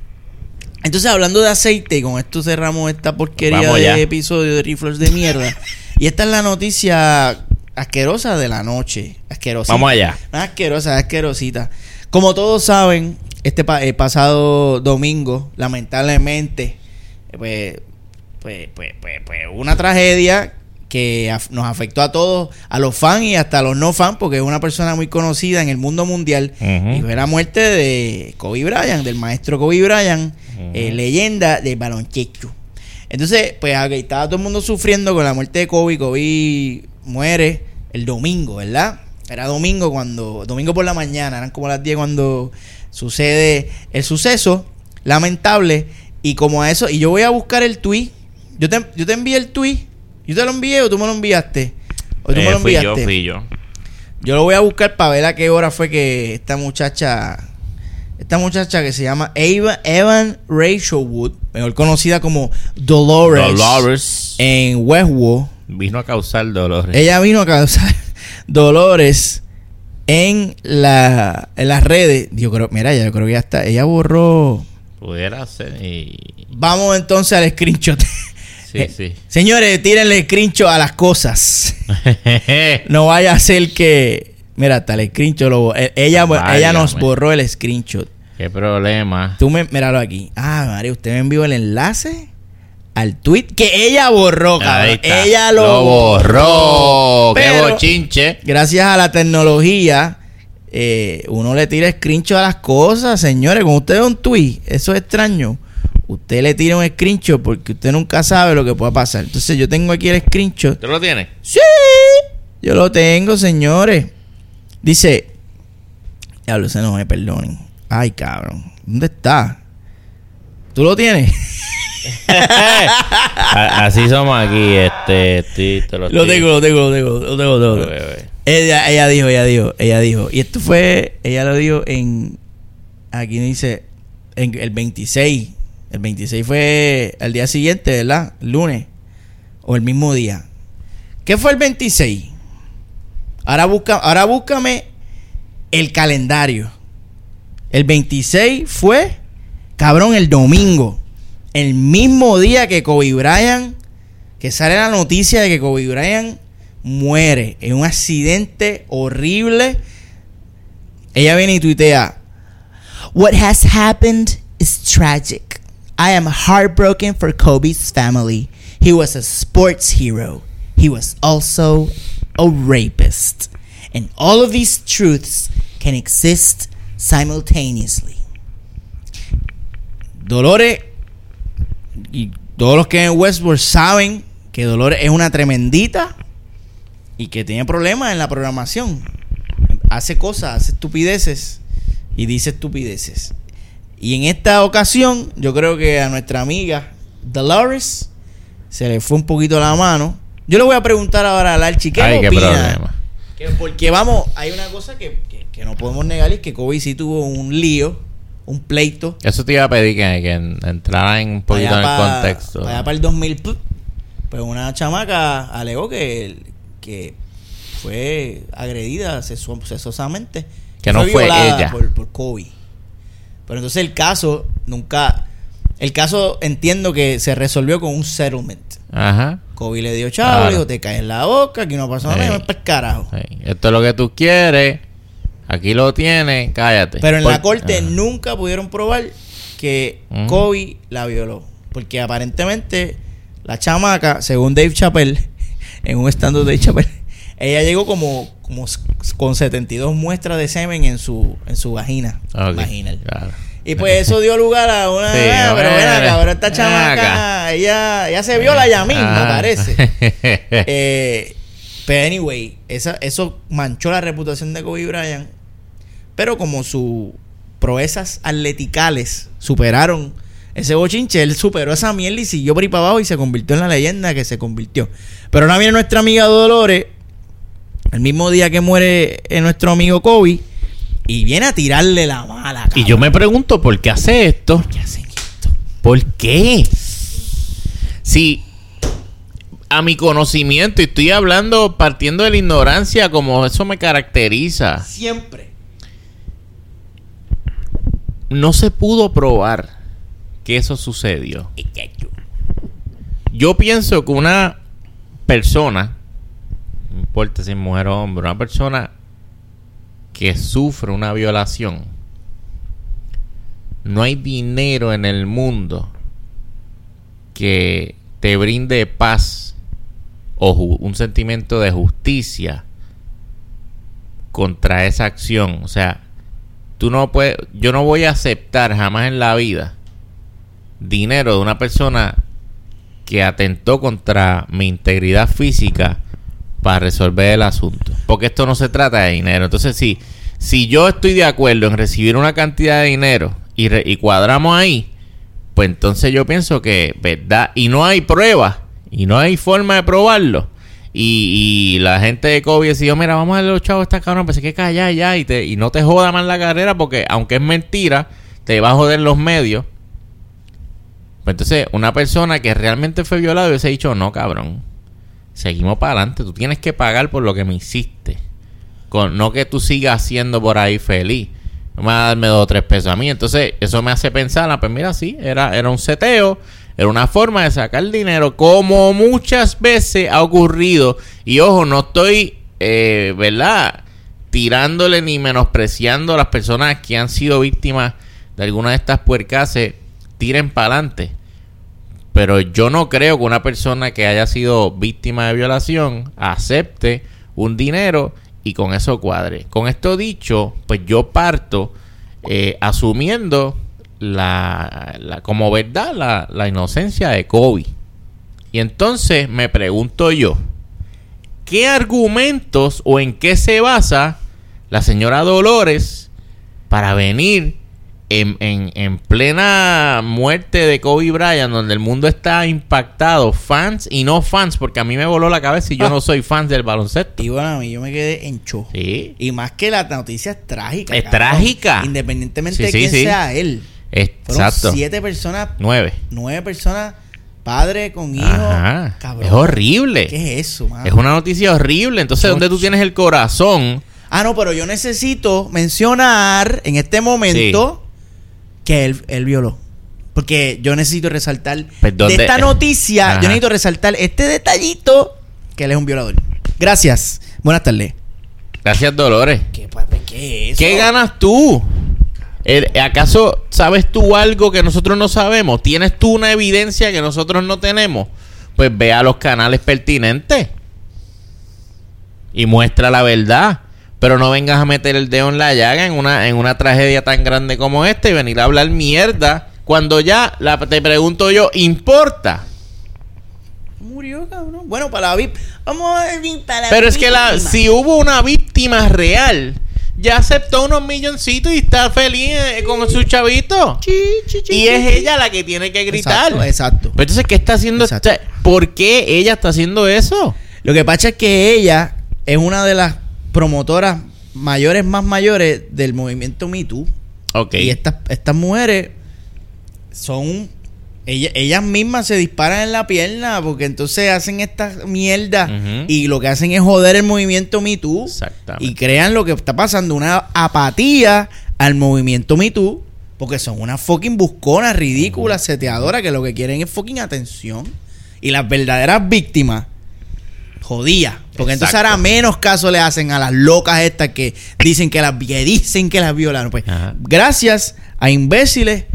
Entonces, hablando de aceite, con esto cerramos esta porquería de episodio de Rifles de mierda. y esta es la noticia asquerosa de la noche. Asquerosa. Vamos allá. Asquerosa, asquerosita. Como todos saben, este pa- el pasado domingo, lamentablemente, pues, pues, pues, pues, pues, una tragedia que nos afectó a todos, a los fans y hasta a los no fans, porque es una persona muy conocida en el mundo mundial. Y fue la muerte de Kobe Bryant, del maestro Kobe Bryant, eh, leyenda del baloncesto. Entonces, pues ok, estaba todo el mundo sufriendo con la muerte de Kobe. Kobe muere el domingo, ¿verdad? Era domingo cuando, domingo por la mañana, eran como las 10 cuando sucede el suceso lamentable. Y como a eso, y yo voy a buscar el tweet. Yo te, yo te envié el tweet. Yo te lo envié o tú me lo enviaste. O tú me Eh, lo fui yo, enviaste. fui yo. Yo lo voy a buscar para ver a qué hora fue que esta muchacha, esta muchacha que se llama Eva, Evan Rachel Wood, mejor conocida como Dolores, Dolores. en Westwood, Vino a causar dolores. ella vino a causar <laughs> dolores en la en las redes. Yo creo, mira, yo creo que ya está, ella borró. Pudiera ser. Y... Vamos entonces al screenshot. <laughs> Sí, sí. Señores, tírenle screenshot a las cosas. <laughs> No vaya a ser que. Mira, hasta el screenshot lo. eh, Ella, ella nos borró el screenshot. Qué problema. Tú me. Míralo aquí. Ah, María, usted me envió el enlace al tweet que ella borró, cabrón. Ella lo, borró. Qué Pero- bochinche. Gracias a la tecnología, eh, uno le tira screenshot a las cosas, señores. Cuando usted ve un tweet, eso es extraño. Usted le tira un screenshot porque usted nunca sabe lo que pueda pasar. Entonces, yo tengo aquí el screenshot. ¿Tú lo tienes? Sí, yo lo tengo, señores. Dice, diablo, ese no me perdonen. Ay, cabrón, ¿dónde está? ¿Tú lo tienes? <laughs> <laughs> Así somos aquí, este, sí, te lo, Lo tengo, lo tengo, lo tengo, lo tengo, lo tengo. Ella, ella dijo, ella dijo, ella dijo. Y esto fue, ella lo dijo en, aquí dice, en el 26. El 26 fue el día siguiente, ¿verdad? El lunes. O el mismo día. ¿Qué fue el 26? Ahora, busca, ahora búscame el calendario. El 26 fue, cabrón, el domingo. El mismo día que Kobe Bryant, que sale la noticia de que Kobe Bryant muere en un accidente horrible. Ella viene y tuitea, What has happened is tragic. I am heartbroken for Kobe's family. He was a sports hero. He was also a rapist. And all of these truths can exist simultaneously. Dolores y todos los que en Westworld saben que Dolores es una tremendita y que tiene problemas en la programación. Hace cosas, hace estupideces y dice estupideces. Y en esta ocasión, yo creo que a nuestra amiga Dolores se le fue un poquito la mano. Yo le voy a preguntar ahora a Larchi qué Ay, qué opina? problema. Que- porque vamos, hay una cosa que, que- que no podemos negar y es que Kobe sí tuvo un lío, un pleito. Eso te iba a pedir que, que entrara en un poquito en el allá contexto. Allá para el 2000, pu- pues una chamaca alegó que, que fue agredida sexu- sexuosamente. Que no fue violada ella. Por, por Kobe. Pero entonces el caso nunca... El caso entiendo que se resolvió con un settlement. Ajá. Kobe le dio chavo, Claro. dijo, te caes en la boca, aquí no pasó nada, Ey. me para el carajo. Sí. Esto es lo que tú quieres. Aquí lo tienes. Cállate. Pero en Por- la corte Ajá. nunca pudieron probar que Ujú. Kobe la violó. Porque aparentemente la chamaca, según Dave Chappelle, <laughs> en un stand de Dave Chappelle, <laughs> ella llegó como, como con 72 muestras de semen en su, en su vagina. Ok, vaginal. claro. Y pues eso dio lugar a una... <laughs> Sí, "Ah, pero ven acá, pero esta chamaca, acá". ella, ella se viola ella misma, Ah. parece. Eh, pero anyway, esa, eso manchó la reputación de Kobe Bryant. Pero como sus proezas atleticales superaron ese bochinche, él superó esa mierda y siguió por ahí para abajo y se convirtió en la leyenda que se convirtió. Pero ahora viene nuestra amiga Dolores, el mismo día que muere eh, nuestro amigo Kobe, y viene a tirarle la mala. y yo me pregunto por qué hace esto. ¿Qué hacen esto? ¿Por qué? Si a mi conocimiento, y estoy hablando partiendo de la ignorancia, como eso me caracteriza, Siempre. No se pudo probar que eso sucedió. Yo pienso que una persona, no importa si es mujer o hombre, una persona que sufre una violación, no hay dinero en el mundo que te brinde paz o un sentimiento de justicia contra esa acción. O sea, tú no puedes, yo no voy a aceptar jamás en la vida dinero de una persona que atentó contra mi integridad física para resolver el asunto. Porque esto no se trata de dinero. Entonces, si, si yo estoy de acuerdo en recibir una cantidad de dinero y, re- y cuadramos ahí, pues entonces yo pienso que, ¿verdad? Y no hay pruebas, y no hay forma de probarlo. Y, y la gente de Kobe decidió, mira, vamos a darle los chavos a esta cabrón, hay que callar ya y, te, y no te joda más la carrera porque aunque es mentira, te va a joder los medios. Pues entonces, una persona que realmente fue violada hubiese dicho, no, cabrón, seguimos para adelante, tú tienes que pagar por lo que me hiciste. Con, no que tú sigas siendo por ahí feliz. Me vas a darme dos o tres pesos a mí. Entonces, eso me hace pensar, ah, pues mira, sí, era, era un seteo, era una forma de sacar dinero, como muchas veces ha ocurrido. Y ojo, no estoy, eh, ¿verdad? Tirándole ni menospreciando a las personas que han sido víctimas de alguna de estas puercases, tiren para adelante. Pero yo no creo que una persona que haya sido víctima de violación acepte un dinero y con eso cuadre. Con esto dicho, pues yo parto eh, asumiendo la, la- como verdad la, la inocencia de Kobe. Y entonces me pregunto yo, ¿qué argumentos o en qué se basa la señora Dolores para venir en, en- en plena muerte de Kobe Bryant, donde el mundo está impactado, fans y no fans, porque a mí me voló la cabeza y yo Ah. no soy fan del baloncesto. Y bueno, a mí yo me quedé en shock. Sí, Y más que la noticia es trágica. Es cabrón. trágica. Independientemente Sí, de quién sea él. Fueron exacto. siete personas, Nueve. nueve personas, padre con hijo. Ajá. Cabrón. Es horrible. ¿Qué es eso, mano? Es una noticia horrible. Entonces, ¿dónde tú tienes el corazón? Ah, no, pero yo necesito mencionar en este momento que él, él violó. Porque yo necesito resaltar Pues, ¿dónde? de esta noticia, Ajá. yo necesito resaltar este detallito que él es un violador. Gracias. Buenas tardes. Gracias, Dolores. ¿Qué, papi, qué es eso? ¿Qué ganas tú? Eh, ¿Acaso sabes tú algo que nosotros no sabemos? ¿Tienes tú una evidencia que nosotros no tenemos? Pues ve a los canales pertinentes. y muestra la verdad. Pero no vengas a meter el dedo en la llaga en una, en una tragedia tan grande como esta y venir a hablar mierda cuando ya, la, te pregunto yo, ¿importa? Murió, cabrón. Bueno, para la VIP. Vamos a ver para la Pero es que la, si hubo una víctima real, ya aceptó unos milloncitos y está feliz eh, con su chavito. Chi, chi, chi, Y chi, es chi. ella la que tiene que gritar. Exacto, exacto. Pero entonces, ¿qué está haciendo? Exacto. esta- ¿Por qué ella está haciendo eso? Lo que pasa es que ella es una de las promotoras mayores, más mayores del movimiento Me Too. Ok. Y estas, estas mujeres son. Ellas, ellas mismas se disparan en la pierna porque entonces hacen esta mierda y lo que hacen es joder el movimiento Me Too Exactamente. y crean lo que está pasando, una apatía al movimiento Me Too porque son unas fucking busconas, ridículas, seteadoras que lo que quieren es fucking atención y las verdaderas víctimas jodías. Porque entonces ahora menos caso le hacen a las locas estas que dicen que las que dicen que las violaron. Pues Ajá. gracias a imbéciles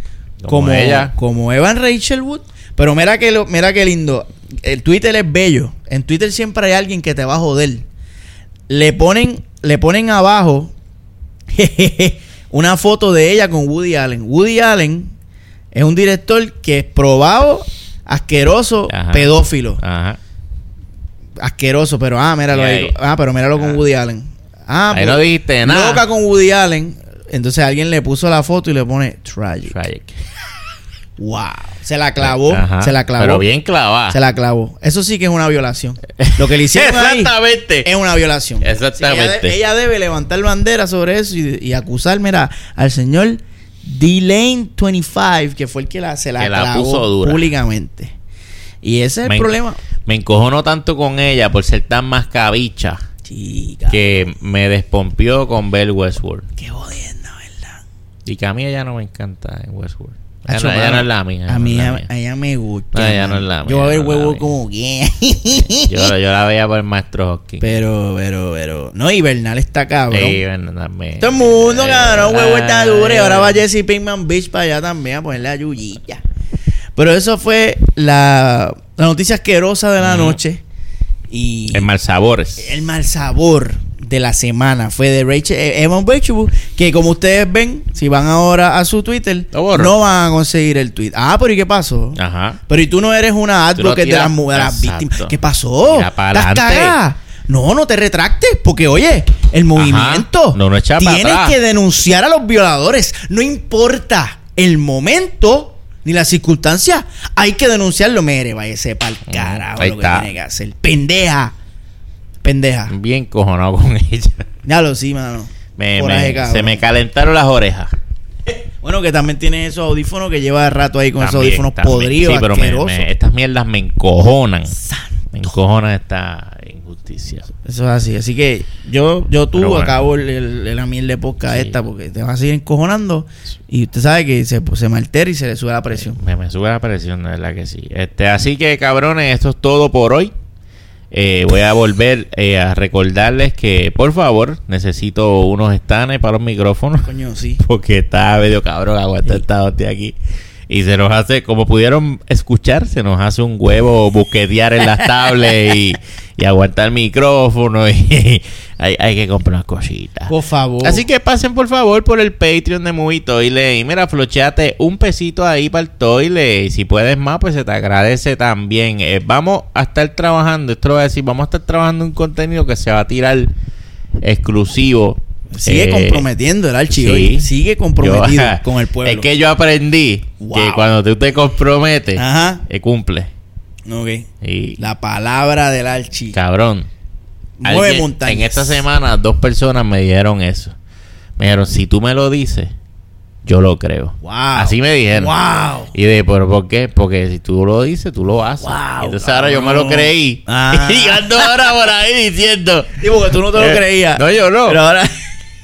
Como como, ella. como Evan Rachel Wood. Pero mira que lo, mira qué lindo. El Twitter es bello. En Twitter siempre hay alguien que te va a joder. Le ponen, le ponen abajo <laughs> una foto de ella con Woody Allen. Woody Allen es un director que es probado, asqueroso, Ajá. pedófilo Ajá. asqueroso, pero ah, míralo ahí. ahí. Ah, pero míralo con Ah. Woody Allen. Ah, Ahí no dijiste nada. Loca con Woody Allen. Entonces alguien le puso la foto y le pone tragic. Tragic. Wow. Se la clavó. Ajá. Se la clavó. Pero bien clavada. Se la clavó. Eso sí que es una violación. Lo que le hicieron ahí es una violación. Exactamente. Sí, ella, de- ella debe levantar bandera sobre eso y, y acusar, mira, al señor D-Lane25, que fue el que la, se la, Que la clavó puso dura. públicamente. Y ese es Me el problema. Me encojono tanto con ella por ser tan mascabicha Chica. que me despompió con Belle Westworld. Qué jodienda, ¿verdad? Y que a mí ella no me encanta en Westworld. Hacho, no, ella no es la mía. A no mí la ella, me gusta. No, ella no mano. es la Yo voy a ver no huevo como que. <laughs> Yo, yo la veía por el maestro Hopkins. pero, pero, pero. No, y Bernal está cabrón. Sí, bueno, también. Todo el mundo, cabrón, huevo está duro. Y ahora va Jesse Pinkman Beach para allá también a ponerle a Yuyilla. Pero eso fue la, la noticia asquerosa de la noche. Y El mal sabores. el mal sabor de la semana fue de Rachel eh, Evan Rachel, que como ustedes ven, si van ahora a su Twitter, no van a conseguir el tweet. Ah, pero ¿y qué pasó? Ajá. Pero y tú no eres una advocate las mu- de las Exacto. víctimas. ¿Qué pasó? ¿Estás? No, no te retractes, porque oye, el movimiento No, no echa pa' tienes atrás. que denunciar a los violadores. No importa el momento ni la circunstancia, hay que denunciarlo. Mire, váyase para el carajo lo que tiene que hacer. Pendeja. Pendeja. Bien cojonado con <laughs> ella. Ya lo sí, mano. Me- Coraje, me- cabrón. se me calentaron las orejas. <laughs> Bueno, que también tiene esos audífonos que lleva rato ahí con esos audífonos también. podridos, Sí, pero me- asquerosos. me- estas mierdas me encojonan. Me encojonan esta injusticia. Eso es así. Así que yo, yo tú bueno. acabo el, el- la miel de Sí. esta porque te vas a seguir encojonando y usted sabe que se, se me altera y se le sube la presión. Me, me sube la presión, de verdad que sí. Este, así que, cabrones, esto es todo por hoy. Eh, voy a volver eh, a recordarles que, por favor, necesito unos stands para los micrófonos. Coño, sí. <laughs> Porque está medio cabrón aguantar Sí. esta hostia aquí. Y se nos hace, como pudieron escuchar, se nos hace un huevo buquetear en las tablets <laughs> y, y aguantar el micrófono. Y <laughs> hay, hay que comprar unas cositas. Por favor. Así que pasen por favor por el Patreon de Movie Toilet y mira, flocheate un pesito ahí para el toilet. Y si puedes más, pues se te agradece también. Eh, vamos a estar trabajando, esto lo voy a decir, vamos a estar trabajando un contenido que se va a tirar exclusivo. Sigue Eh, comprometiendo el archivo. sí. Sigue comprometido Yo- <laughs> con el pueblo. Es que yo aprendí Wow. que cuando tú te comprometes, Ajá. eh, cumple. Ok. La palabra del archi. cabrón. Mueve alguien- montañas. En esta semana dos personas me dijeron eso. Me dijeron, si tú me lo dices, yo lo creo. Wow. Así me dijeron. Wow. Y de, ¿pero por qué? Porque si tú lo dices, tú lo haces. Wow, entonces ahora yo me lo creí. Ah. <laughs> y ando ahora por ahí diciendo. Digo que tú no te lo Eh, creías. no, yo no. Pero ahora.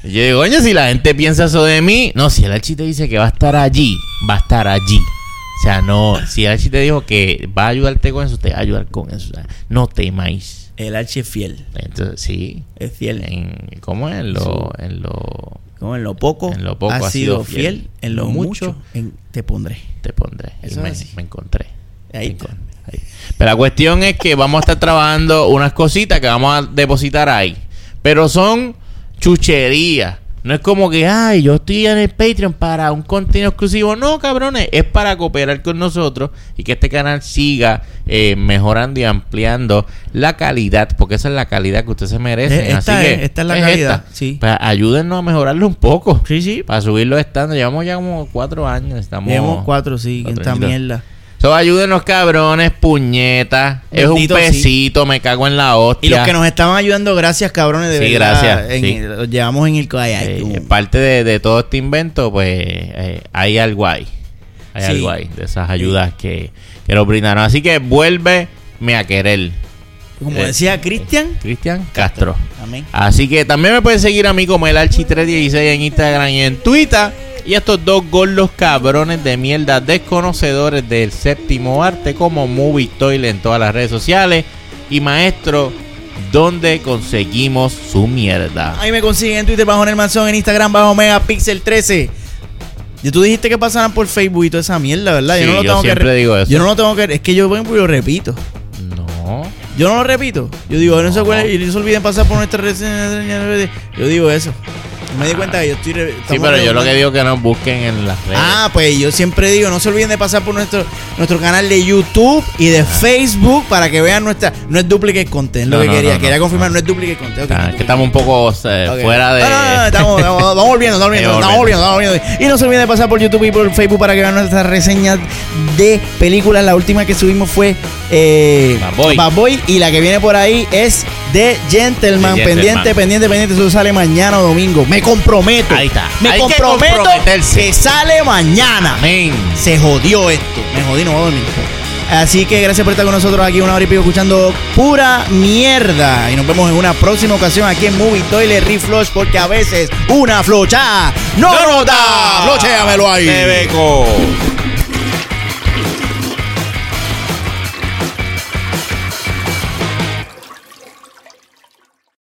Yo digo, coño, si la gente piensa eso de mí, no, si el Archi te dice que va a estar allí, va a estar allí. O sea, no, si el Archi te dijo que va a ayudarte con eso, te va a ayudar con eso. O sea, no temáis. El archi es fiel. Entonces, sí. Es fiel. En, ¿Cómo es? En lo, en lo Como en lo poco, En lo poco has has sido sido fiel, fiel. en lo mucho, mucho, en- te pondré. te pondré. Y me, encontré. Ahí Me encontré. Ahí. Pero la cuestión es que vamos a estar trabajando unas cositas que vamos a depositar ahí. Pero son chucherías. No es como que, ay, yo estoy en el Patreon para un contenido exclusivo. No, cabrones, es para cooperar con nosotros y que este canal siga eh, mejorando y ampliando la calidad, porque esa es la calidad que usted se merece. Eh, esta Así es- que esta es la calidad, esta. sí. Pues ayúdennos a mejorarlo un poco. Sí, sí. Para subir los estándares. Llevamos ya como cuatro años. Estamos Llevamos cuatro, sí, cuatro esta mierda. So, ayúdenos, cabrones, puñetas. Es un sí. pesito, me cago en la hostia. Y los que nos estaban ayudando, gracias, cabrones, de Sí, verdad. gracias, En- sí. Los llevamos en el Eh, kayak. parte de, de todo este invento, pues eh, hay algo ahí. Hay Sí. algo ahí de esas ayudas que, que nos brindaron. Así que vuélveme a querer. Como eh, decía Cristian. Cristian Castro. Amén. Así que también me pueden seguir a mí como el Archi316 en Instagram y en Twitter. Y estos dos gordos cabrones de mierda desconocedores del séptimo arte como Movie Toilet en todas las redes sociales. Y maestro, ¿dónde conseguimos su mierda? Ahí me consiguen en Twitter bajo Nelmanzón, en Instagram bajo Megapixel13. Y tú dijiste que pasaran por Facebook y toda esa mierda, ¿verdad? Sí, no lo yo tengo que siempre re- digo eso. Yo no lo tengo que. Es que yo vengo y lo repito. No. Yo no lo repito. Yo digo, no, se acuerden y no se olviden pasar por nuestra reseña. Yo digo eso. Me di cuenta que yo estoy. Sí, pero yo lo que digo es que nos busquen en las redes. Ah, pues yo siempre digo, no se olviden de pasar por nuestro nuestro canal de YouTube y de Facebook para que vean nuestra. No es duplicate content, lo No, que no, quería. no, quería confirmar, no. es duplicate content. ok. Ah, que estamos un poco eh, fuera de. No, no, no, estamos, <laughs> vamos volviendo, estamos volviendo, estamos volviendo, estamos volviendo. Y no se olviden de pasar por YouTube y por Facebook para que vean nuestras reseñas de películas. La última que subimos fue eh, Bad Boy. y la que viene por ahí es The Gentleman. The Pendiente, pendiente, pendiente. Eso sale mañana o domingo. Me comprometo. Ahí está. Me Hay que comprometo comprometerse. que sale mañana. Amén. Se jodió esto. Me jodí, no voy a dormir. Así que gracias por estar con nosotros aquí una hora y pico escuchando pura mierda. Y nos vemos en una próxima ocasión aquí en Movie Toilet Reflush porque a veces una flocha no, nos da. Flochéamelo ahí. Bebeco.